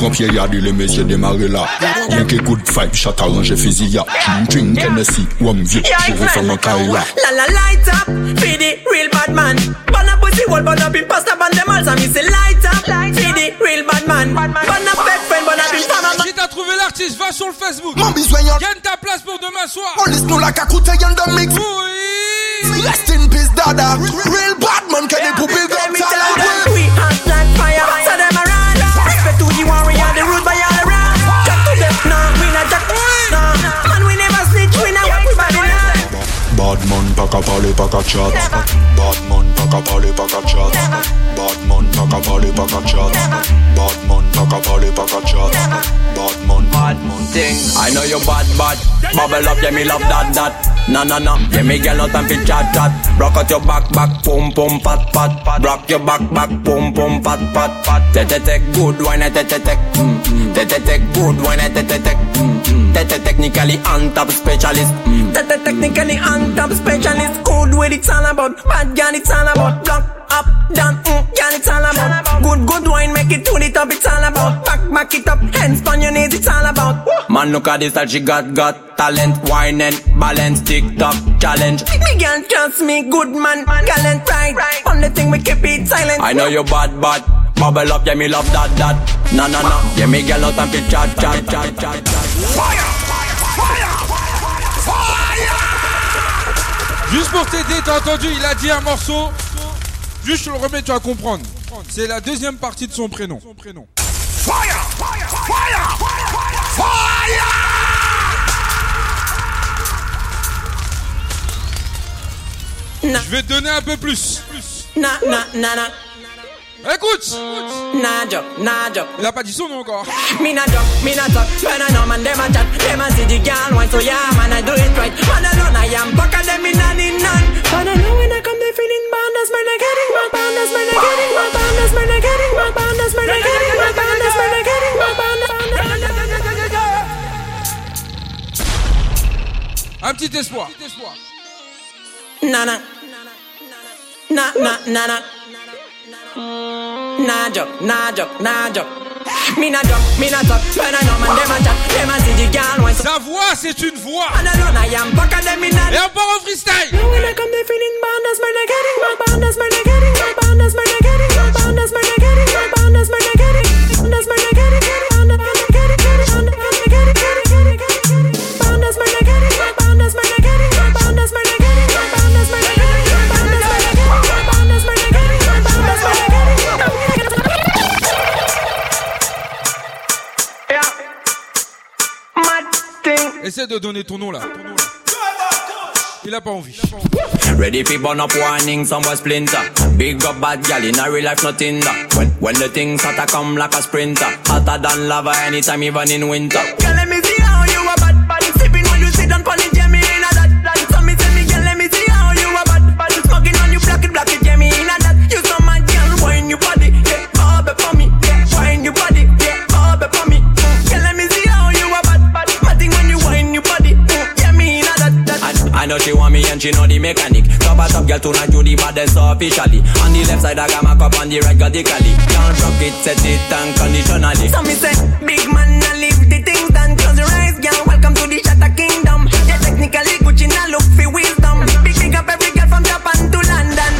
Pied ya di le mesye demare la Yen ke good vibe, chat arrange fizi ya Drink Hennessy, wam vie, jere fèm an kay la La la light up, feed the real bad man. Burn up pussy wall, burn up in pasta, burn them all. So me say light up, feed the real bad man. Burn up fake friend, burn up in Panama. Si t'as trouvé l'artiste, va sur le Facebook. Mon besoin y'en- Gagne ta place pour demain soir. Police nous la cacoute y'en the mix Rest in peace dada Real qu'à parler, pas qu'à chat Bad man, pas qu'à parler, pas qu'à chat Bad man, pas qu'à parler, pas qu'à chat Bad man, pas qu'à parler, pas qu'à chat Bad man, bad thing. I know you bad, bad. Bubble up, yeah, me love that, that. No, no, no. Yeah, me girl, no time for chat, chat. Rock out your back, back, pum, pum, pat, pat, pat. Rock your back, back, pum, pum, pat, pat, pat. Te, te, te, good wine, te, te, te. Mm, mm. Te, te, te, good wine, te, te, te. Mm, mm. Te, te, technically on top specialist. The technically on top specialist Good with it's all about Bad girl it's all about Block up, down, mm, girl it's all about Good, good wine make it to the top it's all about Back, back it up, hands on your knees it's all about Man, look at this that she got, got talent, wine and balance, TikTok challenge. Me girl trust me, good man, man. gallant right Only thing we keep it silent I know you bad, bad. Bubble up, yeah, me love that, that. No, no, no. Yeah, me girl out and fit chat, chat, chat, chat, chat. Juste pour t'aider, t'as entendu, il a dit un morceau. Juste je le remets, tu vas comprendre. C'est la deuxième partie de son prénom. Son prénom. Je vais te donner un peu plus. Na, na, na, na Écoute! Nah job, nah job. Il a pas dit son nom encore. Me nah job, me nah talk. When I know man, them a chat. Them a see the girl wine, so yeah, man, I do it right. Man alone, I am back and them in and in none. Man alone when I come, they feeling bad as man, I getting mad. Bad as man, I getting mad. Bad as man, I getting mad. Bad as man, I getting mad. Bad as man, I getting mad. Bad Un petit espoir. Nana. Nana. Nana. Nana. Nah joke, nah joke, nah joke. Me not joke, me not talk. When I know man, them a chat, them a see the girl. La voix, c'est une voix. And alone I am, fuck them in a. Et on part en freestyle. And when I come, they feeling bad as man, I getting mad, as man, I getting mad, as man, I getting mad, as man, I getting mad, as man, I getting. Essaie de donner ton nom là. Il a pas envie. Ready for burn up warning, some boy splinter. Big up bad gal in a real life, nothing that. When, when the things hotter come like a sprinter. Hotter than lava anytime, even in winter. Girl, let me see how you a bad body sipping when you sit down pon officially. On the left side I got my cup, on the right got the cali. Can't rock it, set it unconditionally. So me say, big man, I leave the things done. Close your eyes, girl. Welcome to the Shatter Kingdom. Yeah, technically Gucci now look for wisdom. Big big up every girl from Japan to London.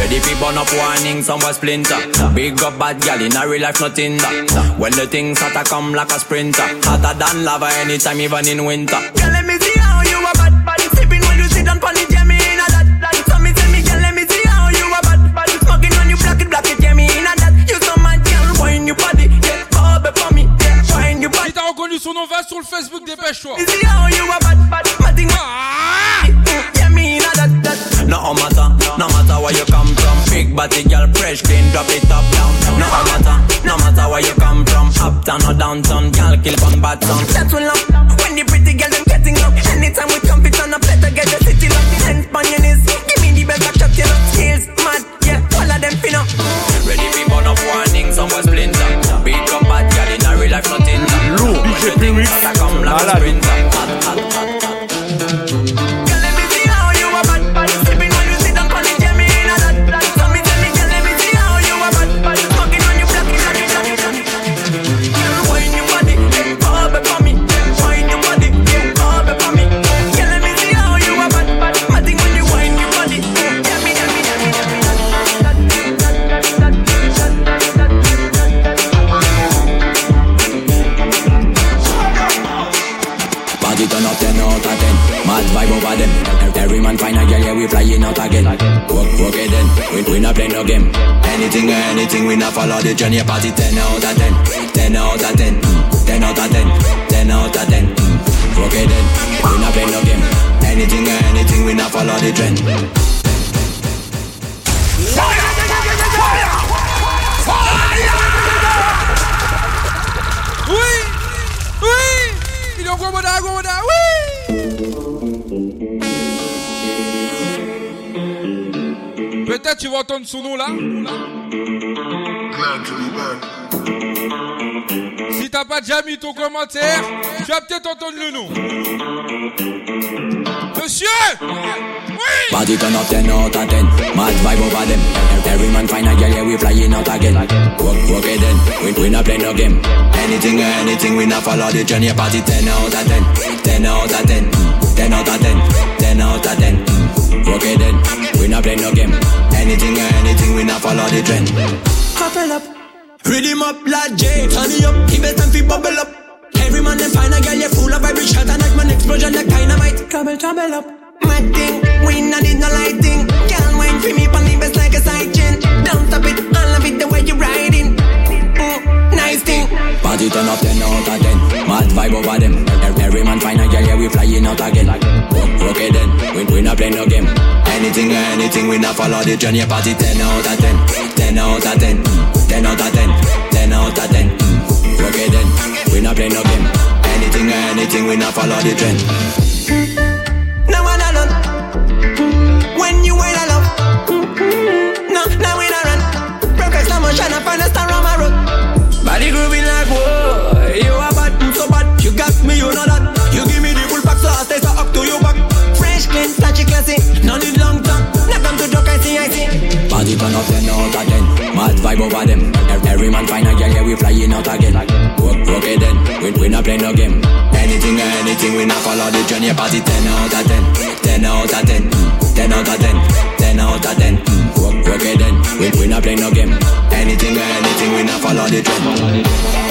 Ready for burn up warning, somewhere splinter. Big up bad gal in a real life, nothing that. When the things hotter come like a sprinter. Hotter than lava anytime, even in winter. Sur le Facebook, dépêche-toi. Me you a bad bad. Matting ah! yeah, me in that that. No matter, no matter where you come from. Big body girl, fresh, clean, drop it up down. No matter, no matter where you come from. Uptown or downtown, girl, kill on bad sound. That's what love. When the pretty girl them getting up. Anytime we Maravilha. Anything anything, we not follow the journey. Party 10 out of 10 10 out of 10 mm, 10 out of 10 10 out of 10 Work it then, we not play no game. Anything anything, we not follow the trend. Oui Oui Il est en gros moda, gros moda, oui Peut-être tu vas entendre son nom là. Si t'as pas déjà mis ton commentaire, tu vas peut-être entendre le nom. Monsieur! Oui! Party turn up 10 out of 10 Mad vibe over them. Every man find a girl, yeah, we flying out again. Work, work it then, we, we not play no game. Anything or anything, we not follow the journey. Party 10 out of 10 10 out of 10 mm, 10 out of 10 10 out of 10 mm, Work it then, we not play no game Anything or anything, we not follow the trend Couple up. Rhythm up like J. Turn it up. Give it time fi bubble up. Every man them find a girl, you full of vibration. And like man explosion like dynamite. Trouble, trouble up. Mad thing, we not need no lighting. Girl, wine for me, best like a side chain. Don't stop it, I love it the way you riding. Party turn up 10 out of 10 Mad vibe over them. Every, man find a girl, yeah, we flying out again. Work it then, we, we not play no game. Anything or anything, we not follow the journey. Party 10 out of 10 10 out of 10 mm, 10 out of 10 10 out of 10 Work it then, we not play no game. Anything or anything, we not follow the trend. No one alone. When you wait alone. No, now we not run. Progress slow motion up flying out again. It then, we, we not play no game. Anything or anything, we not follow the journey. Party 10 out of 10 10 out of 10 mm, 10 out of 10 10 out of 10 mm, Work, work it then, we, we not play no game. Anything or anything, we not follow the trend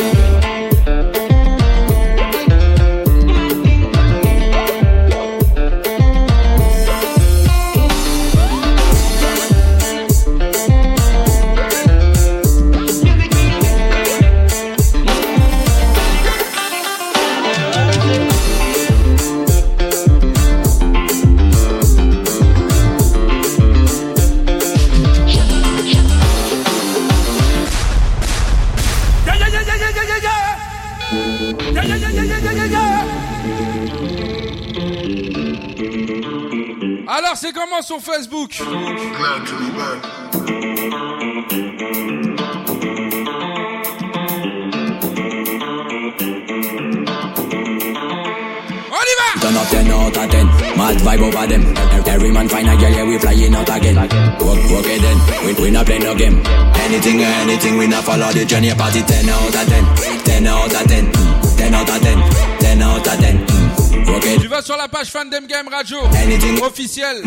Comment sur Facebook Turn up 10 out of 10. Mad vibe over them. Every man find a girl, yeah, we flying out again. Work, work it then. We, we not play no game. Anything or anything, we not follow the journey. Party 10 out of 10. 10 out of 10. 10 out of 10. 10 out of 10. Tu vas sur la page Fan Dem Game Radio officielle.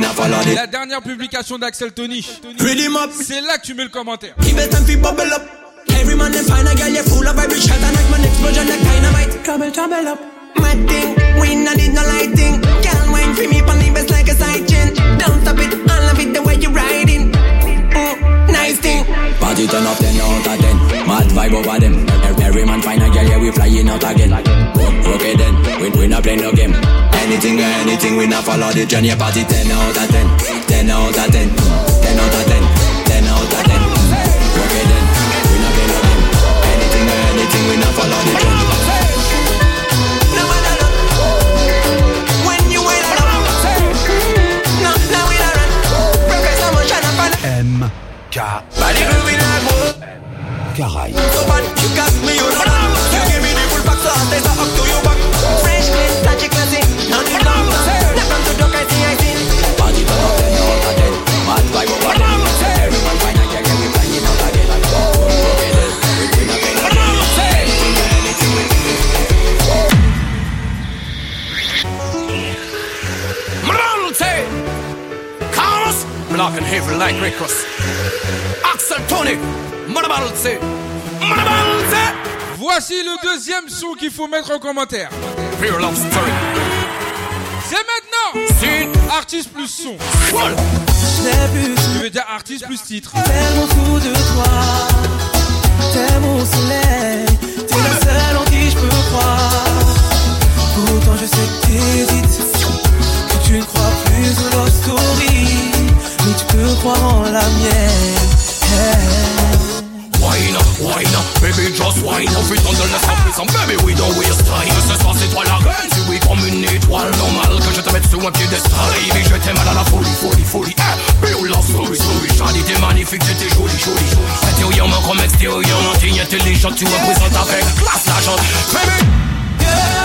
La dernière publication d'Axel Tony. C'est là que tu mets le commentaire. Every man them find a girl, you full of vibration and like man explosion like dynamite. Trouble, trouble up. Mad thing, we not need no lighting. Can't wine for me, pon best like a side chain. Don't stop it, I love it the way you riding. Mm, nice thing. Party turn up 10 out of 10. Mad vibe over them. Every man find a girl, yeah, we flying out again. Okay then, we, we not play no game. Anything or anything, we not follow the journey. Party 10 out of 10. 10 out of 10. 10 out of 10. 10 out of 10. Okay then, we not play no game. Anything or anything, we not follow the journey. M K Caraïbes. Heavy like. Axel Tony! Voici le deuxième son qu'il faut mettre en commentaire. Pure love story. C'est maintenant Artiste plus son. Tu veux dire artiste plus titre. Tellement fou de toi, t'es mon soleil, t'es la seule en qui je peux croire. Pourtant je sais que t'hésites, que tu ne crois plus aux love story, tu peux croire en la mienne. Hey. Wine up, wine up, baby just wine up. Vite on donne la surprise, baby we don't waste time. Ce soir c'est toi la reine, si oui comme une étoile Normal que je te mette sous un piédestal Baby je t'aime à la folie, folie, folie Eh, Bill love story, story. Charlie t'es magnifique, t'étais jolie, jolie, jolie Intérieurement comme extérieurement T'es intelligente, tu représentes avec classe la chante Baby. Girl,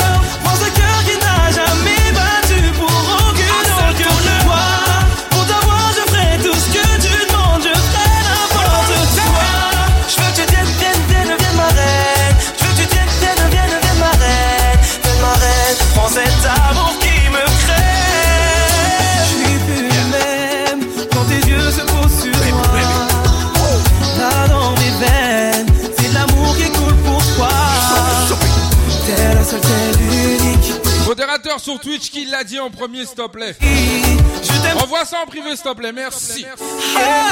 premier, s'il te plaît. Envoie ça en privé, s'il te plaît. Merci. Baby,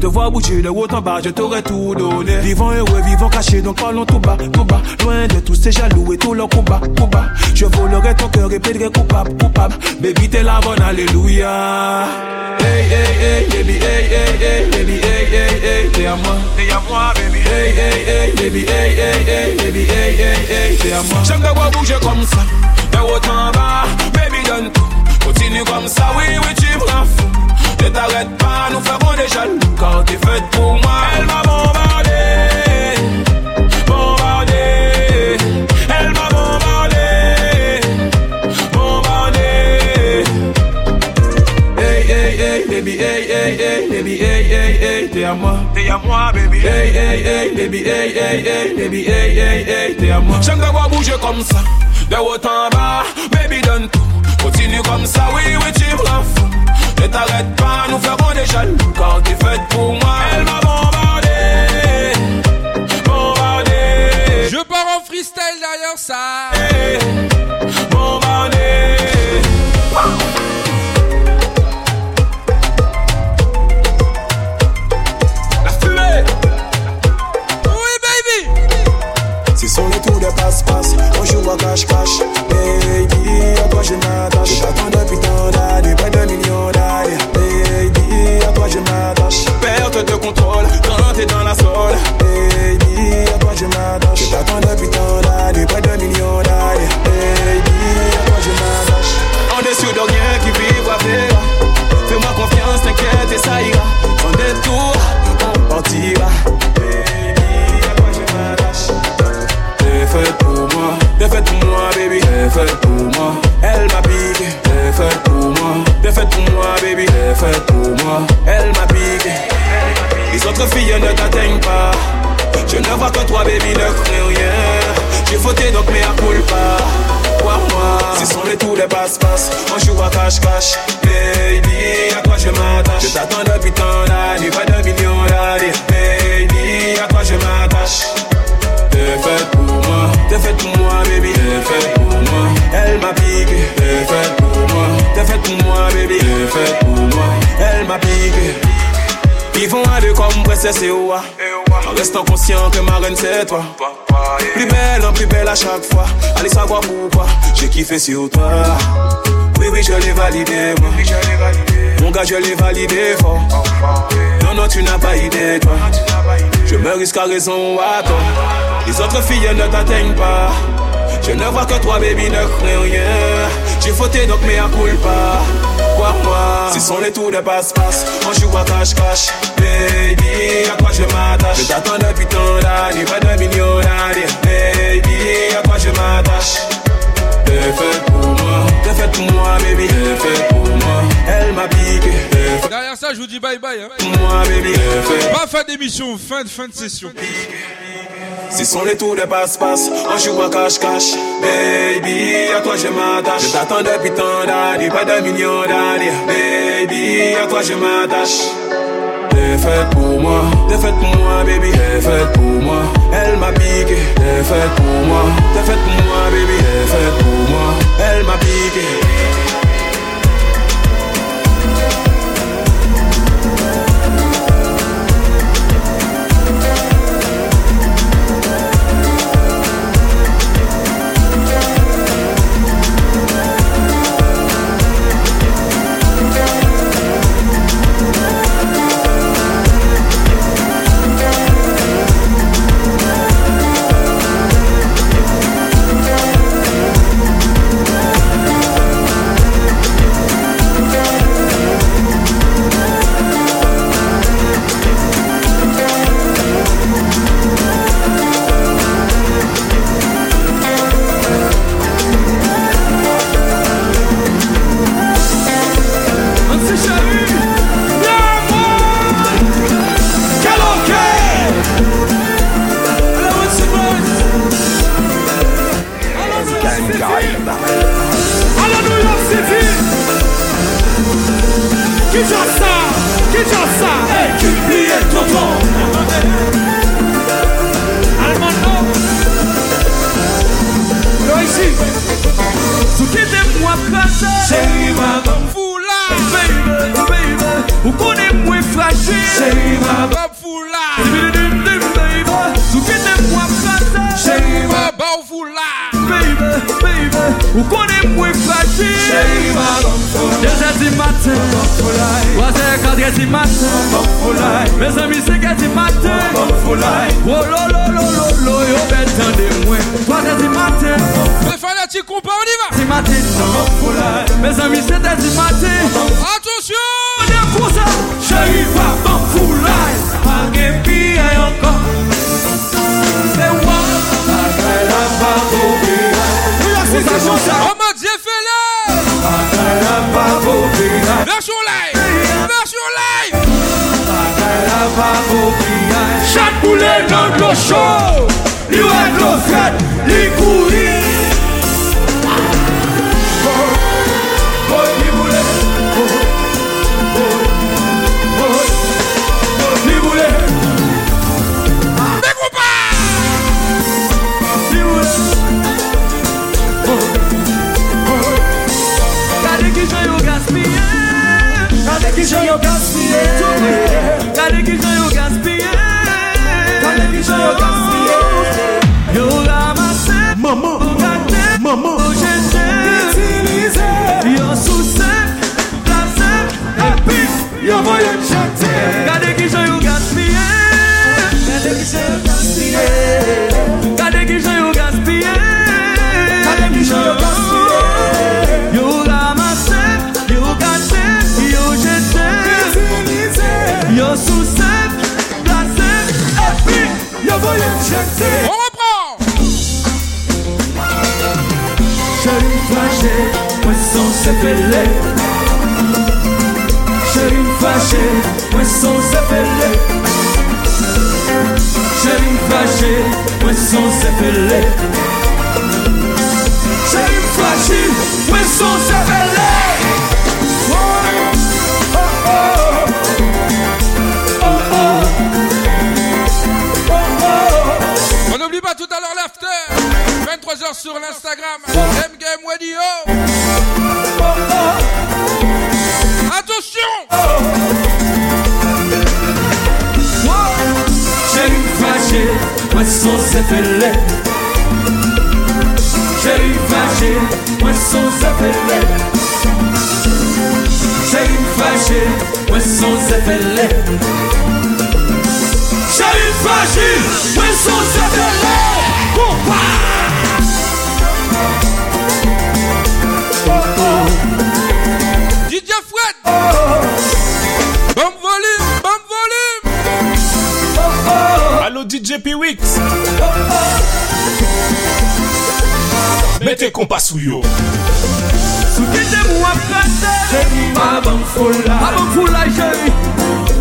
Te voir bouger de haut en bas, je t'aurais tout donné. Vivant heureux, vivant caché, donc parlons tout bas, tout bas. Loin de tous ces jaloux et tous leurs coups bas. Je volerai ton cœur et plaiderai coupable, coupable. Baby, t'es la bonne, alléluia. Hey, hey, hey, baby, hey, hey, hey, baby, hey, hey, hey, t'es à moi. T'es à moi, baby. Hey, hey, hey, baby, hey, hey, hey, baby, hey, hey, hey, t'es à moi. J'aime te voir bouger comme ça, de haut en bas, baby, donne tout. Continue comme ça, oui, oui, tu me rends fou. Ne t'arrête pas, nous ferons des jaloux quand t'es faite pour moi. Elle m'a bombardé, bombardé. Elle m'a bombardé, bombardé. Hey, hey, hey, baby, hey, hey, hey, baby, hey, hey, hey, t'es à moi. T'es à moi, baby. Hey, hey, hey, baby, hey, hey, hey, baby, hey, hey, hey, t'es à moi. J'aime te voir bouger comme ça, de haut en bas, baby, donne tout. Continue comme ça, oui, oui, tu me rends fou. Ne t'arrête pas, nous ferons des jaloux quand t'es faite pour moi. Elle m'a bombardé, bombardé. Je pars en freestyle derrière ça. Bombardé. La fumée. Oui, baby. Ce sont les tours de passe-passe, on joue à cache-cache. Tours des passe-passe. On joue à cache-cache. Baby, à toi je m'attache? Je t'attends depuis tant d'années, pas de millions d'années. Baby, à toi je m'attache? T'es faite pour moi, t'es faite pour moi, baby. T'es faite pour moi, elle m'a piqué. T'es faite pour moi, t'es faite pour moi, baby. T'es faite pour moi, elle m'a piqué. Ils vont à deux comme princesse et Oua. En restant conscient que ma reine c'est toi. Plus belle, plus belle à chaque fois. Allez savoir pourquoi j'ai kiffé sur toi. Oui, oui, je l'ai validé. Mon gars, je l'ai validé fort. Non, non, tu n'as pas idée, toi. Je me risque à raison à. Les autres filles ne t'atteignent pas. Je ne vois que toi, baby, ne crains rien. J'ai fauté donc, mais à culpa. Quoi, moi, ce sont les tours de passe-passe. On joue à cache-cache. Baby, à quoi je m'attache? Je t'attends depuis tant d'années, pas de millions d'années. Baby, à quoi je m'attache? T'es faite pour moi, t'es faite pour moi, baby. T'es faite pour moi, elle m'a piqué. Derrière ça, je vous dis bye bye. Hein. moi, baby. T'es faite Pas fin d'émission, fin de fin de session. Ce sont les tours de passe-passe, on joue à cache-cache. Baby, à toi je m'attache. Je t'attends depuis tant d'années, pas de millions d'années. Baby, à toi je m'attache. T'es faite pour moi, t'es faite pour moi, baby. T'es faite pour moi, elle m'a piqué. T'es faite pour moi, t'es faite pour moi, baby. T'es faite pour moi, elle m'a piqué.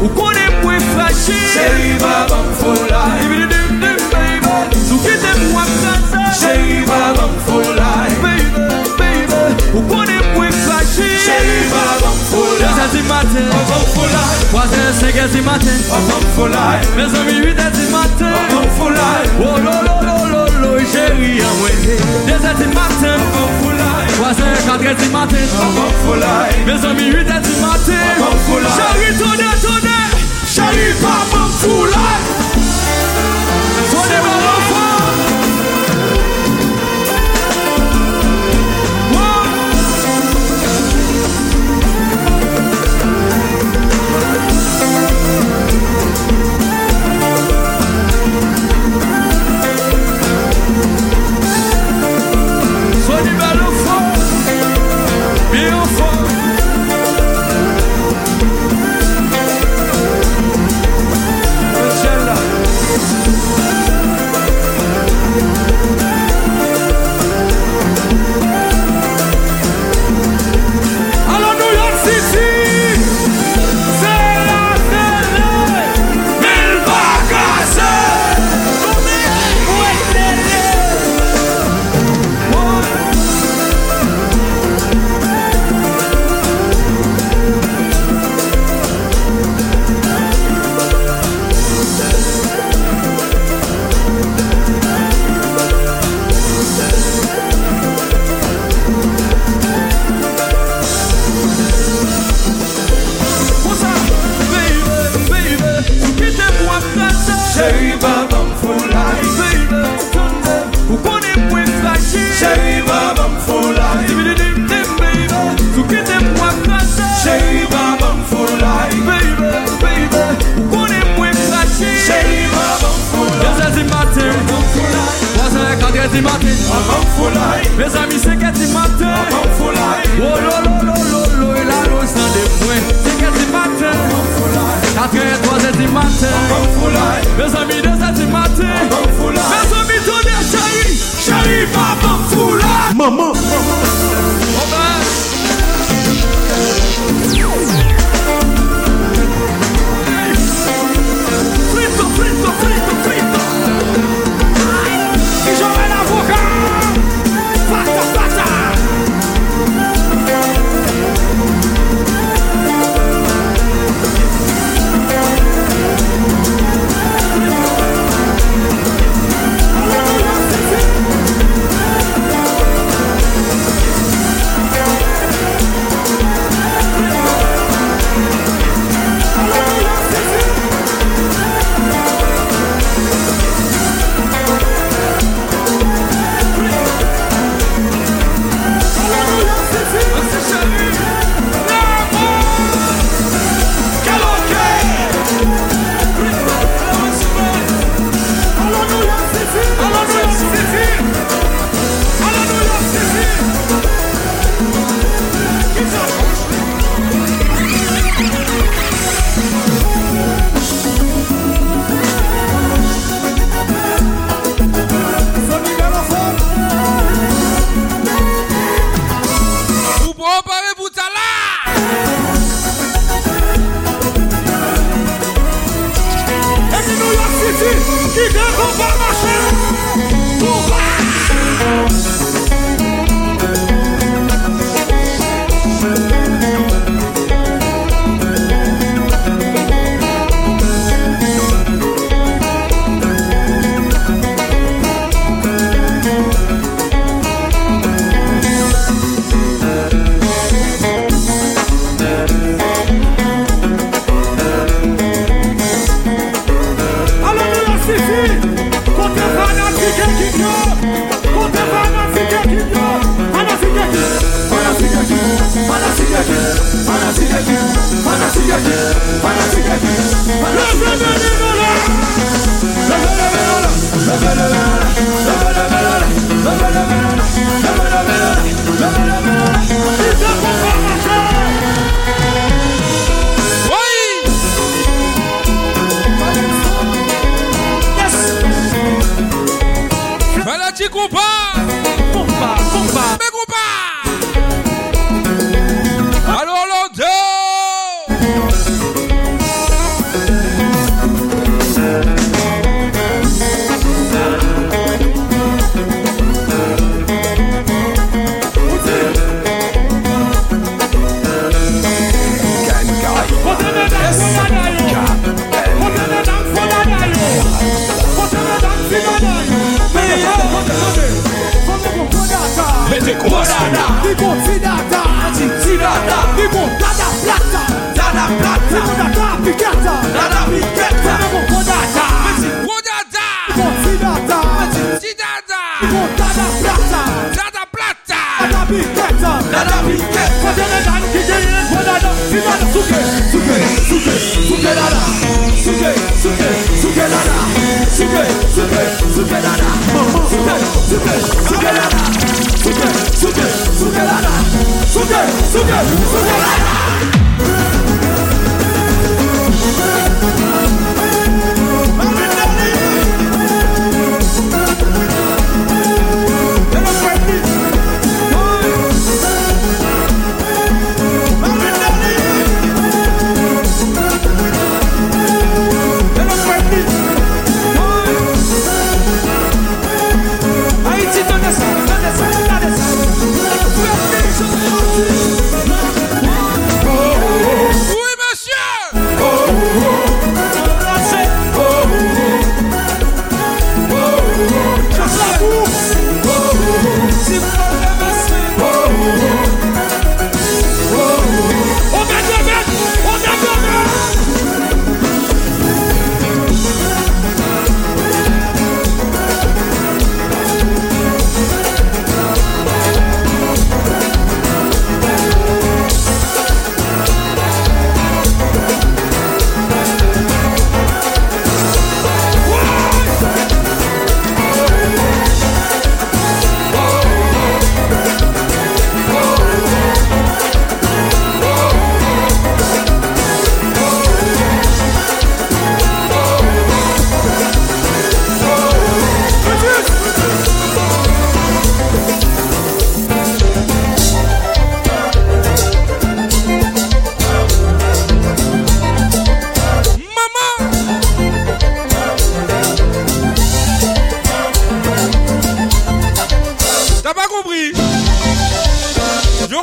Ou konen mwen fragil Cheri baban fola. Sou kite mwen prasa Cheri baban fola. Ou konen mwen fragil Cheri baban fola. Dizan di maten Baban fola. Wazen segen di maten Baban fola. Me zami yuden di maten Baban fola. Oh lo lo lo lo lo Cheri amwen Dizan di maten Baban fola. Wazen kadre di maten Baban fola. Me zami yuden di maten Baban fola. Cheri tonen tonen Chari pa man foulay Fode man man di maten A kan folay Me zami seke di maten A kan folay O lo lo lo lo lo E la lo san de mwen Seke di maten A kan folay Katre e toaze di maten A kan folay Me zami dese di maten A kan folay Me zami tonye chari Chari pa kan folay Maman. Maman Frito, frito, frito Ki de kon pa mache edin, fanatik edin, fanatik edin Le fèdè di mèlè, le fèdè mèlè, le fèdè mèlè, le fèdè mèlè, le fèdè mèlè, le fèdè mèlè, le fèdè mèlè Nico Dada, Nico Tidata, Tidata, Dada Plata, Dada Plata, Nico Dada piqueta, Dada Picata, Nico Kodata, Nico Dada, Nico Tidata, Tidata, Dada Plata, Dada Plata, Dada piqueta, Dada Picata, Dada Picata, Dada Picata, Dada Picata, Dada Picata, Dada Haïti,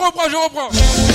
vou pro, eu pro.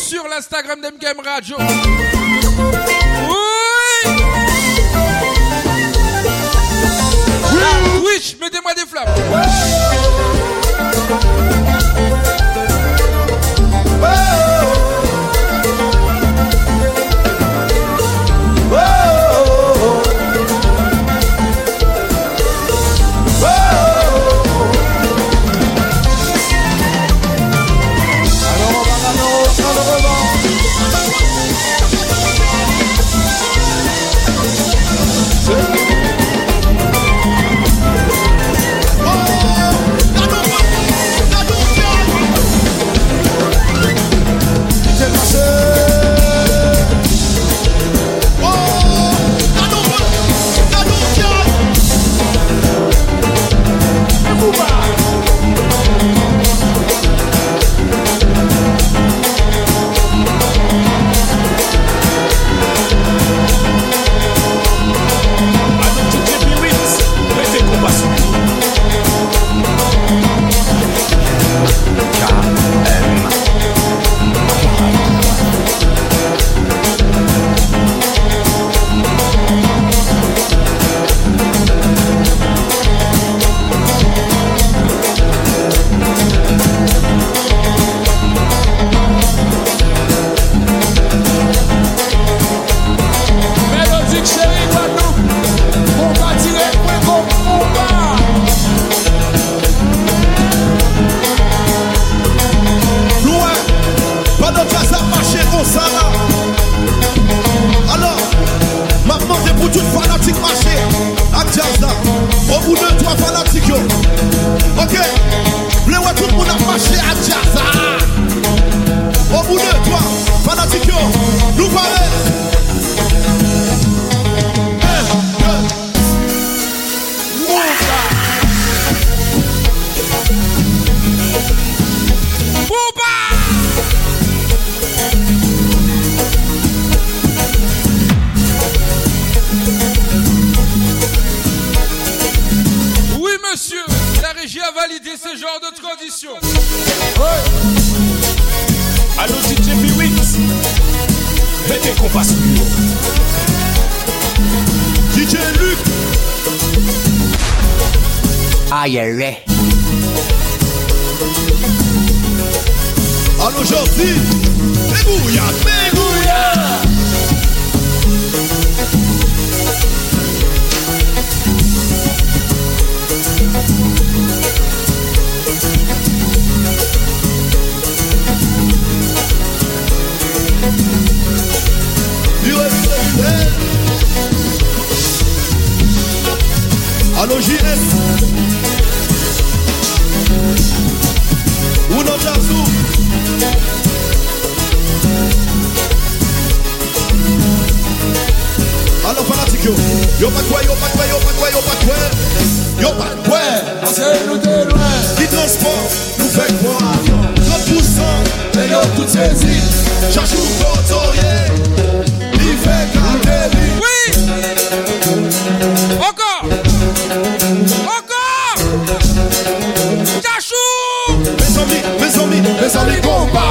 sur l'Instagram d'MKM Radio. Oui ah, mettez-moi des flammes. yo. Yo pa kwe, yo pa kwe, yo pa kwe, yo pa kwe Yo pa kwe, ase nou de lwen Ki transport, nou fe kwa 30% de yo tout sezi Chachou kontorye Li fe kate li Oui. Encore. Encore. Chachou Mes amis, mes amis, mes amis, combat.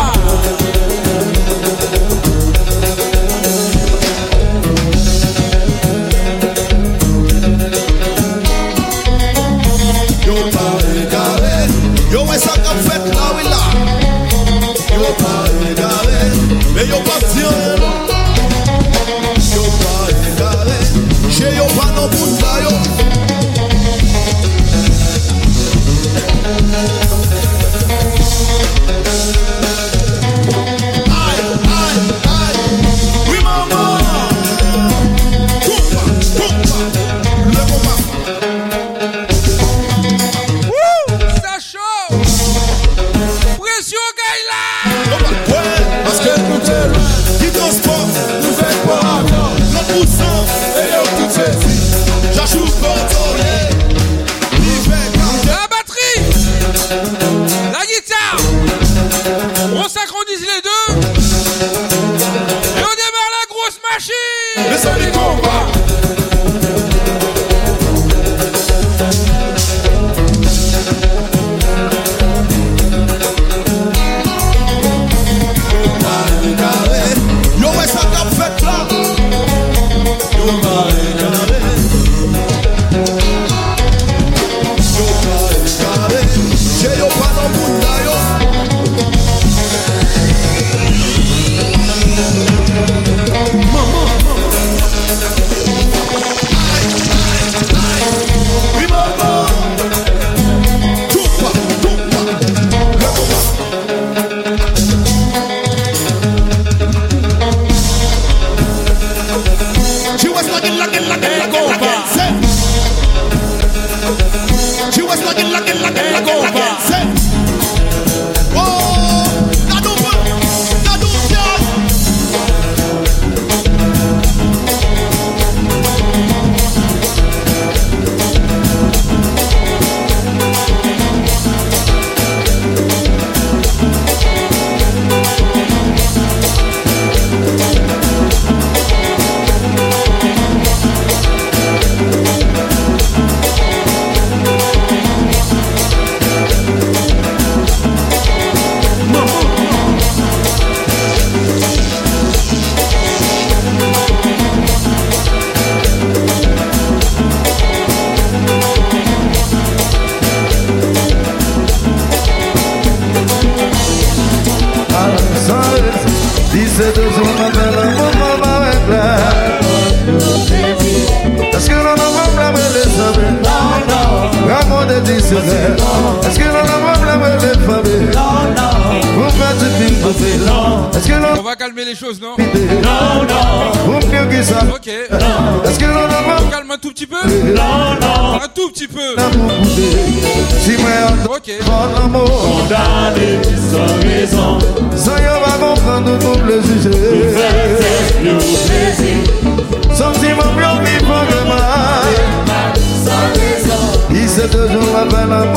La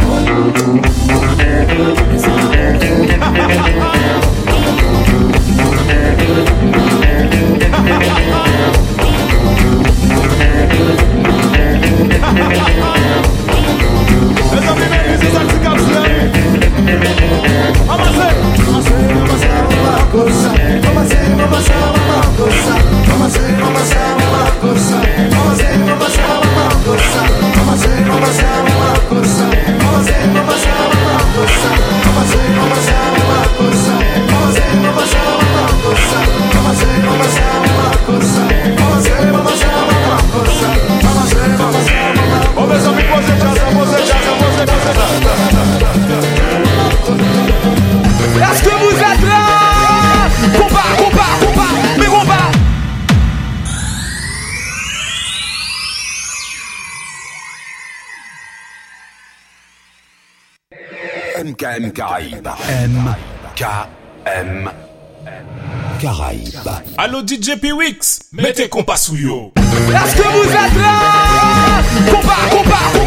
KM Caraïbes. Allô DJ P-Wix, mettez compas sous yo. Est-ce que vous êtes là Combat, combat, combat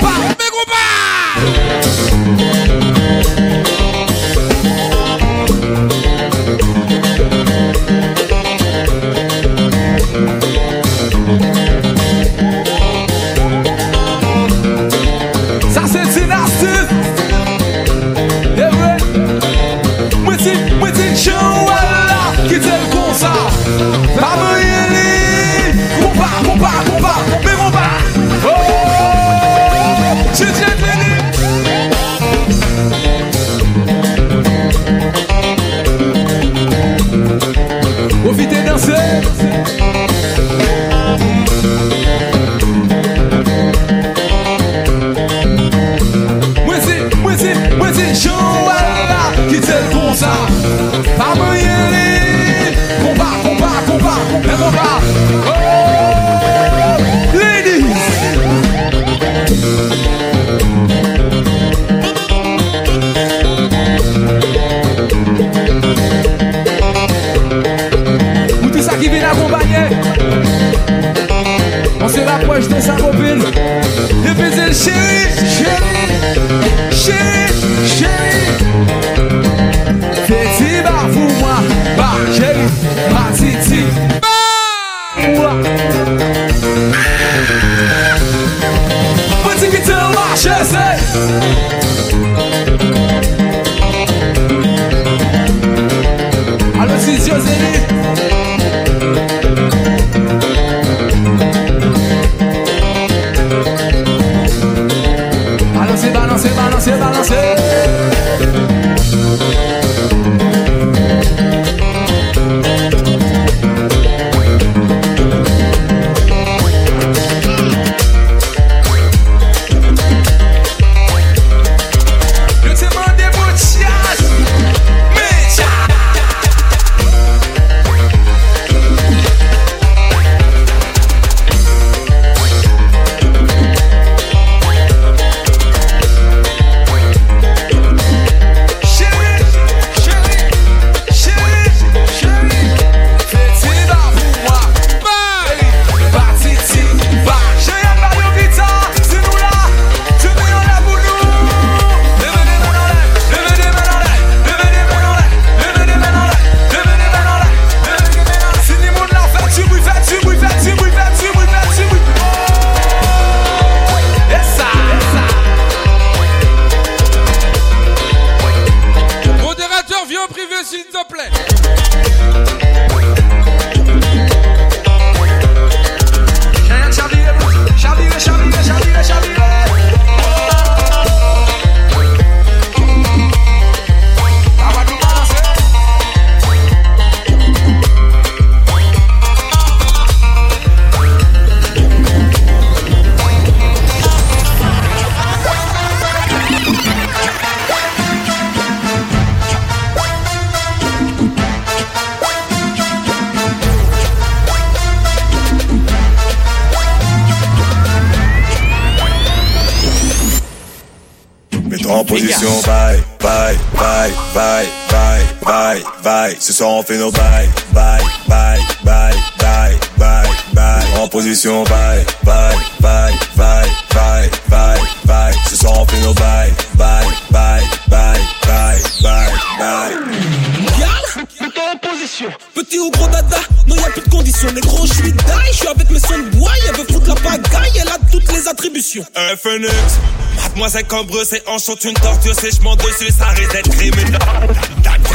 Enchante une torture, c'est j'm'en dessus, ça risque d'être criminel.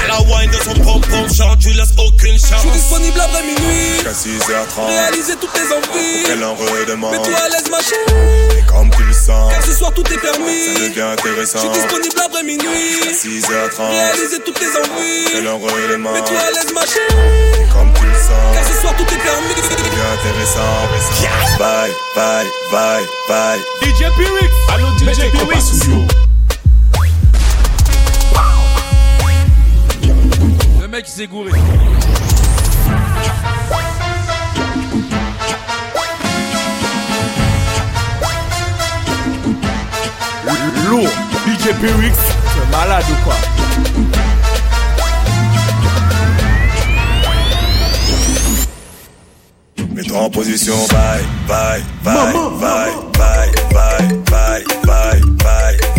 La wine de son pom-pom chante, tu laisses aucune Je suis chance. disponible après minuit. Jusqu'à 6h30, Réaliser toutes tes envies. qu'elle en redemande. Mets-toi à l'aise, ma chérie. Et comme tu le sens, Car ce soir tout est ça permis. devient Je intéressant. suis disponible après minuit. Jusqu'à 6h30, Réaliser toutes tes envies. qu'elle en redemande. Mets-toi à l'aise, ma chérie. Et comme tu le Car sens, ce soir tout est permis. ça devient intéressant. Bye, bye, bye, bye. DJ Pyrix. Allô DJ Pyrix. Gouré. Lourd. DJ Pyrix. C'est malade ou quoi? Mets-toi en position, bye, bye, bye, bye, bye, bye, bye, bye, bye, bye,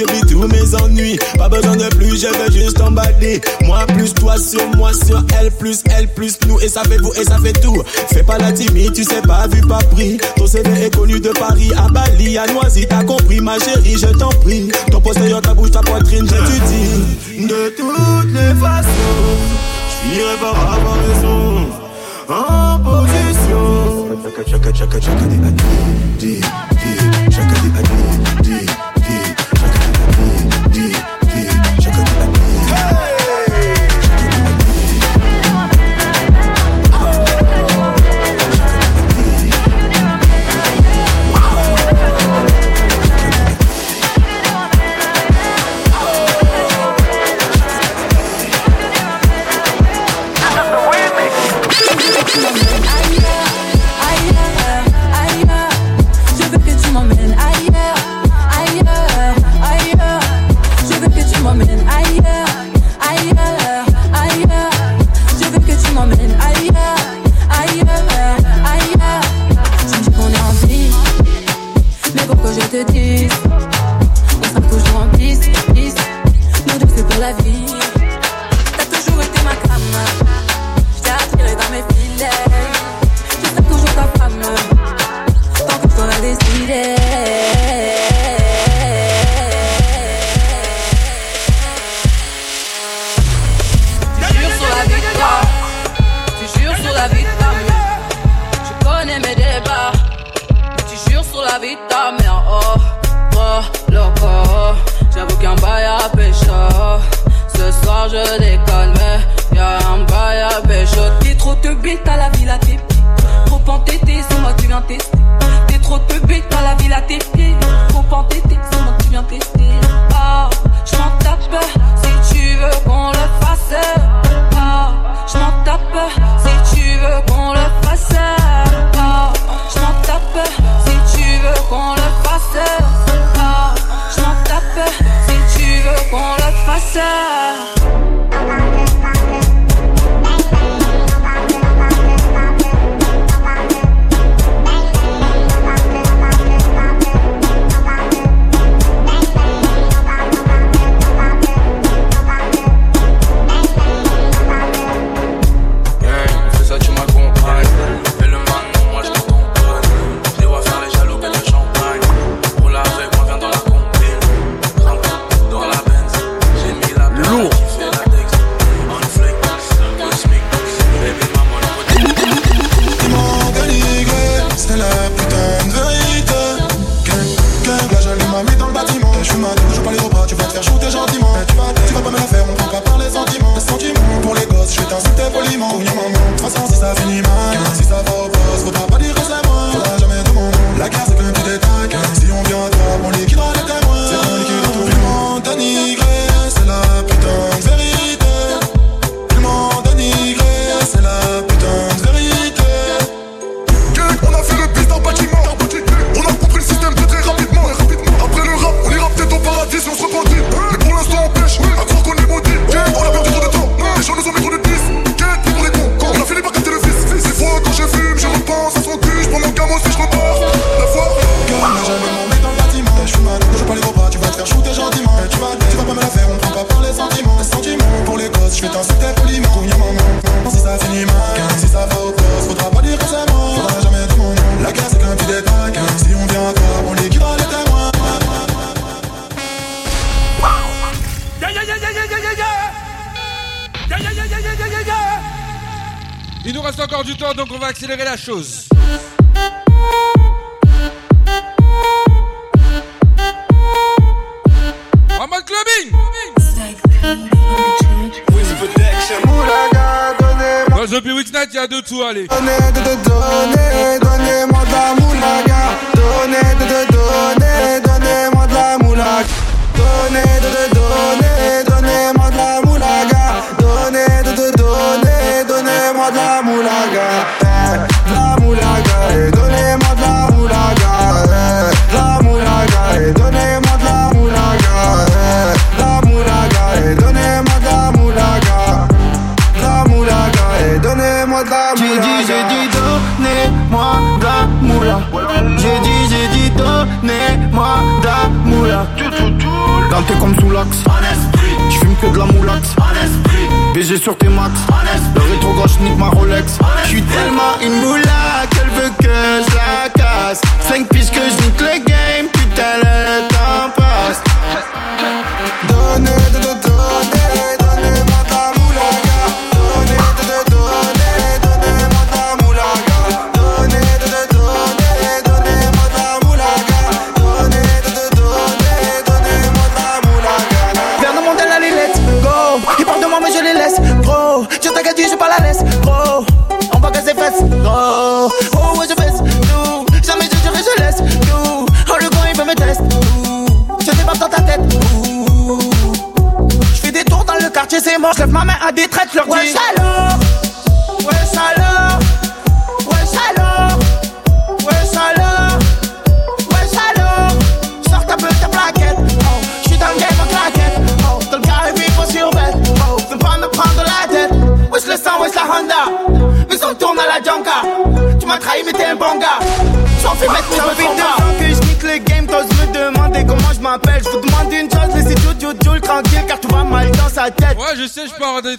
vis tous mes ennuis. Pas besoin de plus, je veux juste emballer. Moi plus toi sur moi sur elle plus elle plus nous et ça fait vous et ça fait tout. Fais pas la timide, tu sais pas vu pas pris. Ton CV est connu de Paris à Bali, à Noisy, t'as compris ma chérie, je t'en prie. Ton postérieur, ta bouche, ta poitrine, dis. De toutes les façons, je finirai par avoir raison. En position. Chaka, chaka, chaka, chaka, dit,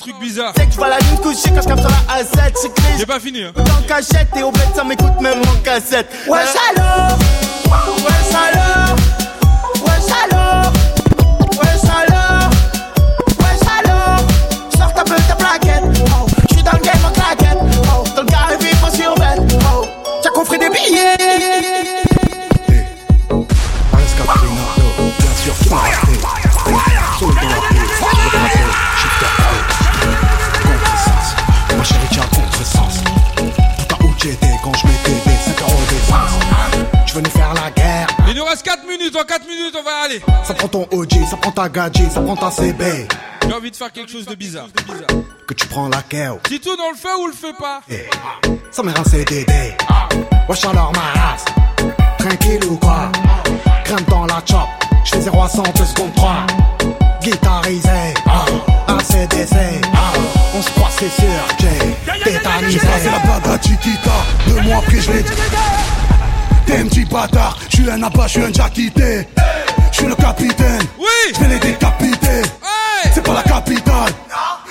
trucs bizarres. C'est que je vois la lune couchée quand je capte sur la A7. J'ai pas fini. Hein. Dans cachette et au bled, ça m'écoute même en cassette. Ouais, euh, j'allais. à gadget, ça prend ta CB. J'ai envie de faire quelque chose de bizarre. Que tu prends la laquelle Dis tout dans le feu ou le feu pas hey. Ça m'est un CDD. Wesh alors ma race. Tranquille ou quoi Crème dans la chop. J'fais 0 à 100 2 secondes 3. Guitarisé. Ah. ACDC. On se croit c'est sûr. J'ai tétanisé. J'ai la bague à Chiquita. Deux mois après je l'ai T'es un petit bâtard. J'suis un appât, j'suis un jackité suis le capitaine. Oui. Je vais les décapiter. Hey. C'est pas la capitale.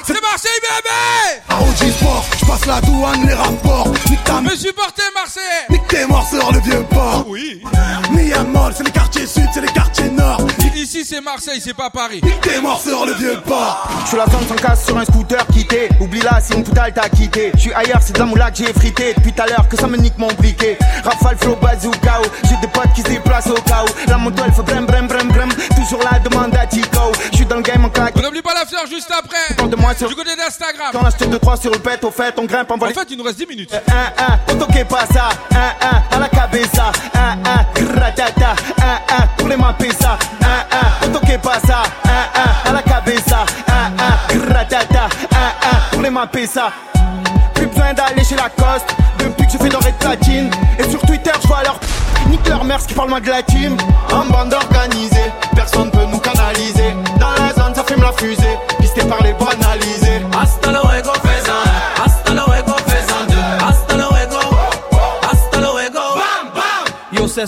C'est Marseille bébé. À OG Sport, je passe la douane, les rapports. Nique ta Monsieur c'est Marseille, c'est pas Paris. T'es le vieux port. Je suis la zone sans casse sur un scooter quitté. Oublie là, c'est une poutale t'as quitté. Je suis ailleurs, c'est de la moula que j'ai frité. Depuis tout à l'heure que ça me nique mon briquet. Rafale, flow, bazooka. J'ai des potes qui se déplacent au chaos. La moto elle fait brem brem brem. Toujours la demande à Tico. Je suis dans le game en claque. N'oublie pas la fleur juste après. Moi sur du côté d'Instagram. Quand acheté 2 3 sur le pet, au fait, on grimpe en En fait, il nous reste 10 minutes. Euh, pas ça. 1 1, à la cabeza. pour les ça que pasa, un, un, à la cabeza, un, un, gratata, pour les mains ça. Plus besoin d'aller chez Lacoste, depuis que je fais l'oreille de platine. Et sur Twitter, je vois leur nique leur mère, qui parle moins de la team. En bande organisée,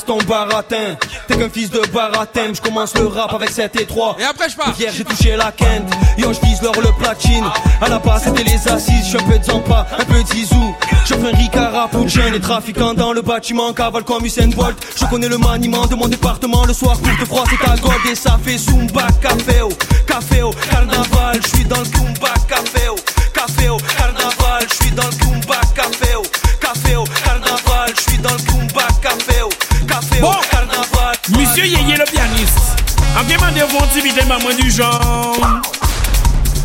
ton baratin. T'es qu'un fils de baratin. Je commence le rap avec 7 et 3. Et après, je pars. Hier, j'ai touché la quinte. Yo, je vise leur le platine. À la base, c'était les assises. J'suis un peu de Zampa, un peu de Zizou. Je fais un Ricard jeunes Les trafiquants dans le bâtiment. Cavale comme Usain Bolt. Je connais le maniement de mon département. Le soir, pour te froid, c'est ta gold. Et ça fait Zumba, caféo. Caféo, carnaval. Je suis dans le Zumba, caféo. Caféo, carnaval. Je suis dans le Zumba, Monsieur Yeye le pianiste, en bien devant timide maman du genre.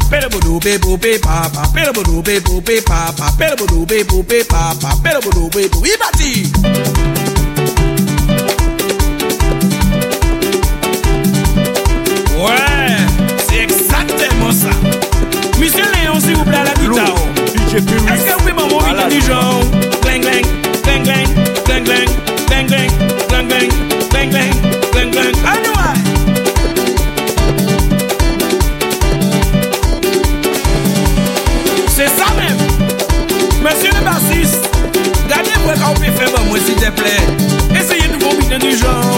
Père boudou, bé boubé, papa, père boudou, bé boubé, papa, père boudou, bé boubé, papa, père boudou, bé boubé, bati. Ouais, c'est exactement ça. Monsieur Léon, s'il vous plaît, à la guitare. Est-ce que vous pouvez m'envoyer du genre? Clang, clang, clang, clang, clang, clang. Monsieur le bassiste, gardez-moi quand vous pouvez faire moi s'il te plaît. Essayez de vous miner du genre.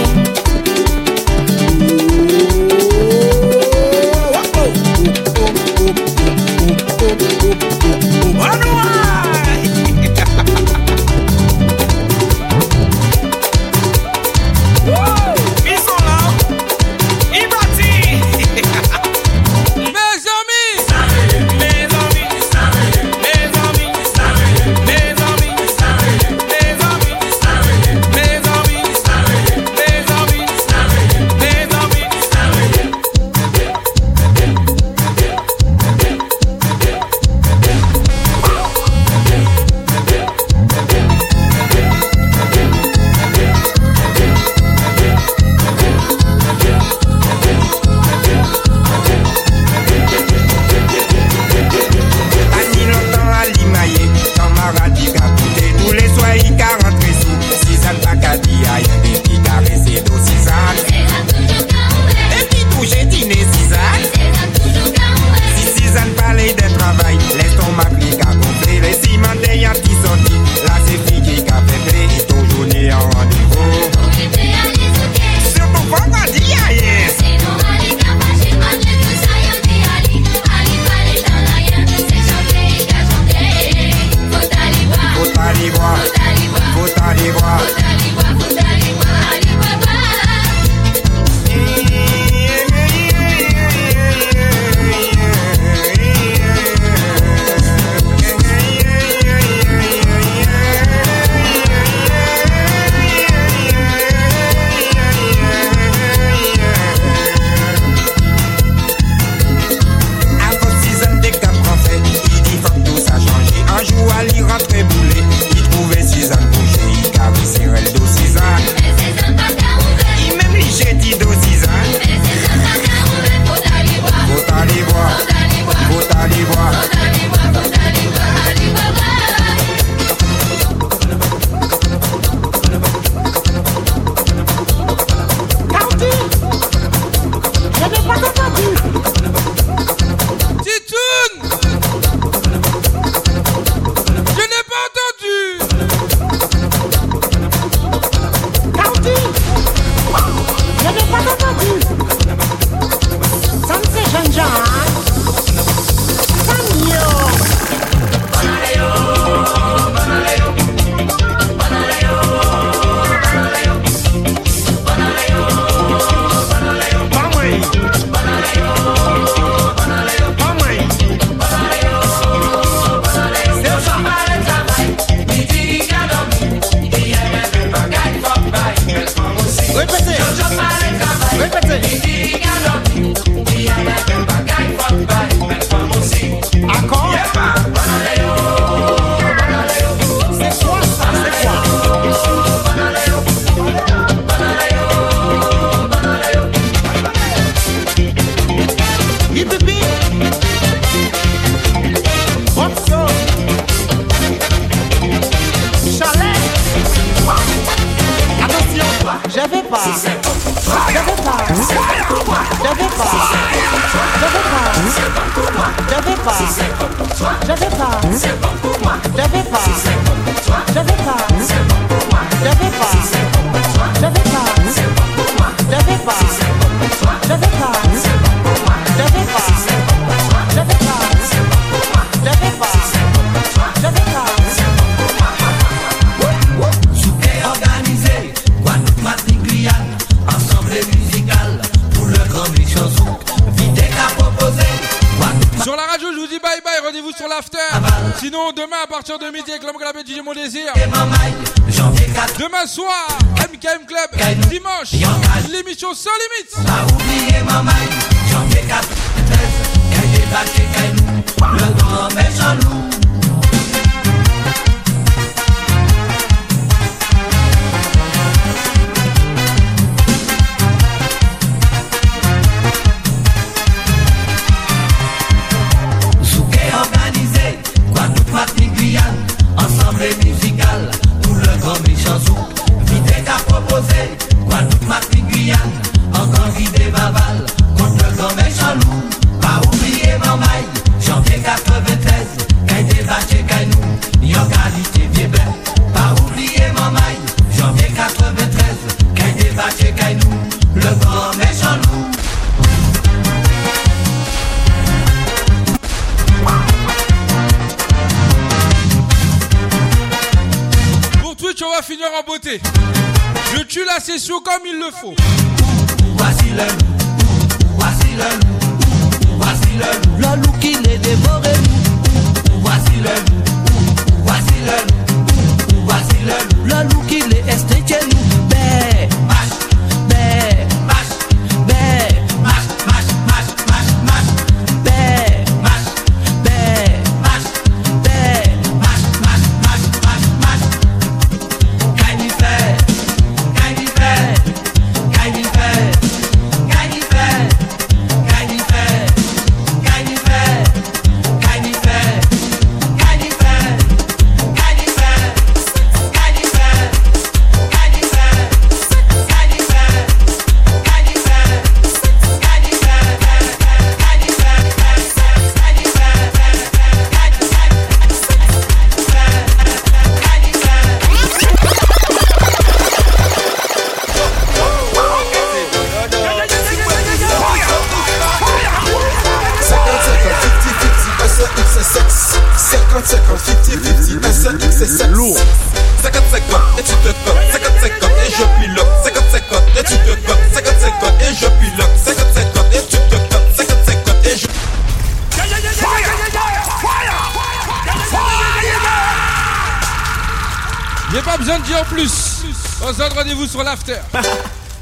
rendez-vous sur l'after.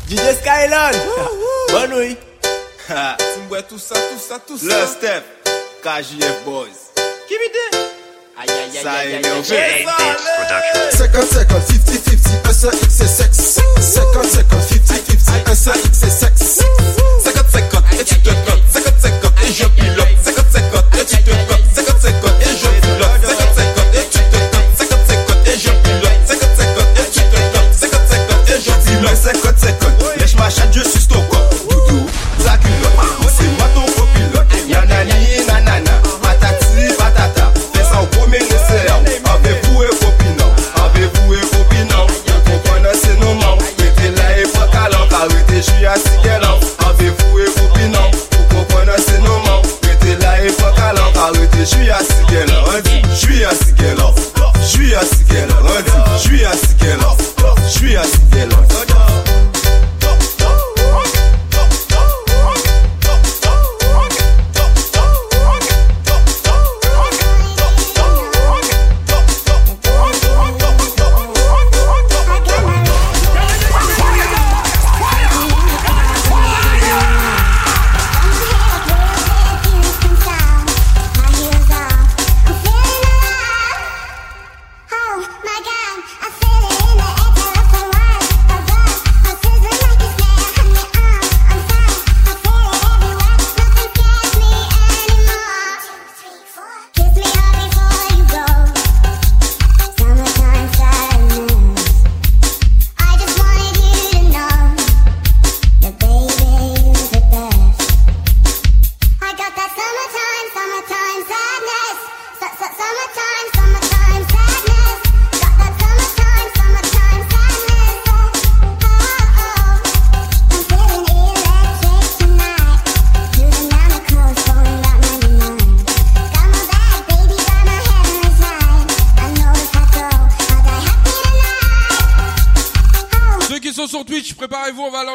DJ Skylon. Bonne nuit. Tout ça, tout ça, tout ça. Le step. KJF Boys. Give it there. Second, second, 50-50, un seul Second, second, 50-50, et et tu te et je pilote. 50-50, et tu te.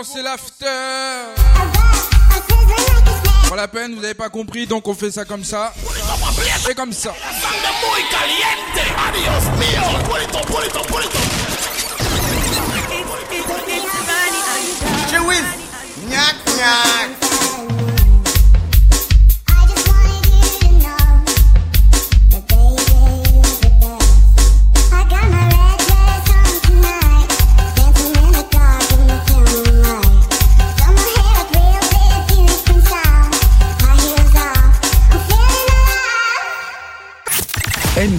Lancer l'after. Pas la peine, vous n'avez pas compris, donc on fait ça comme ça. Et comme ça.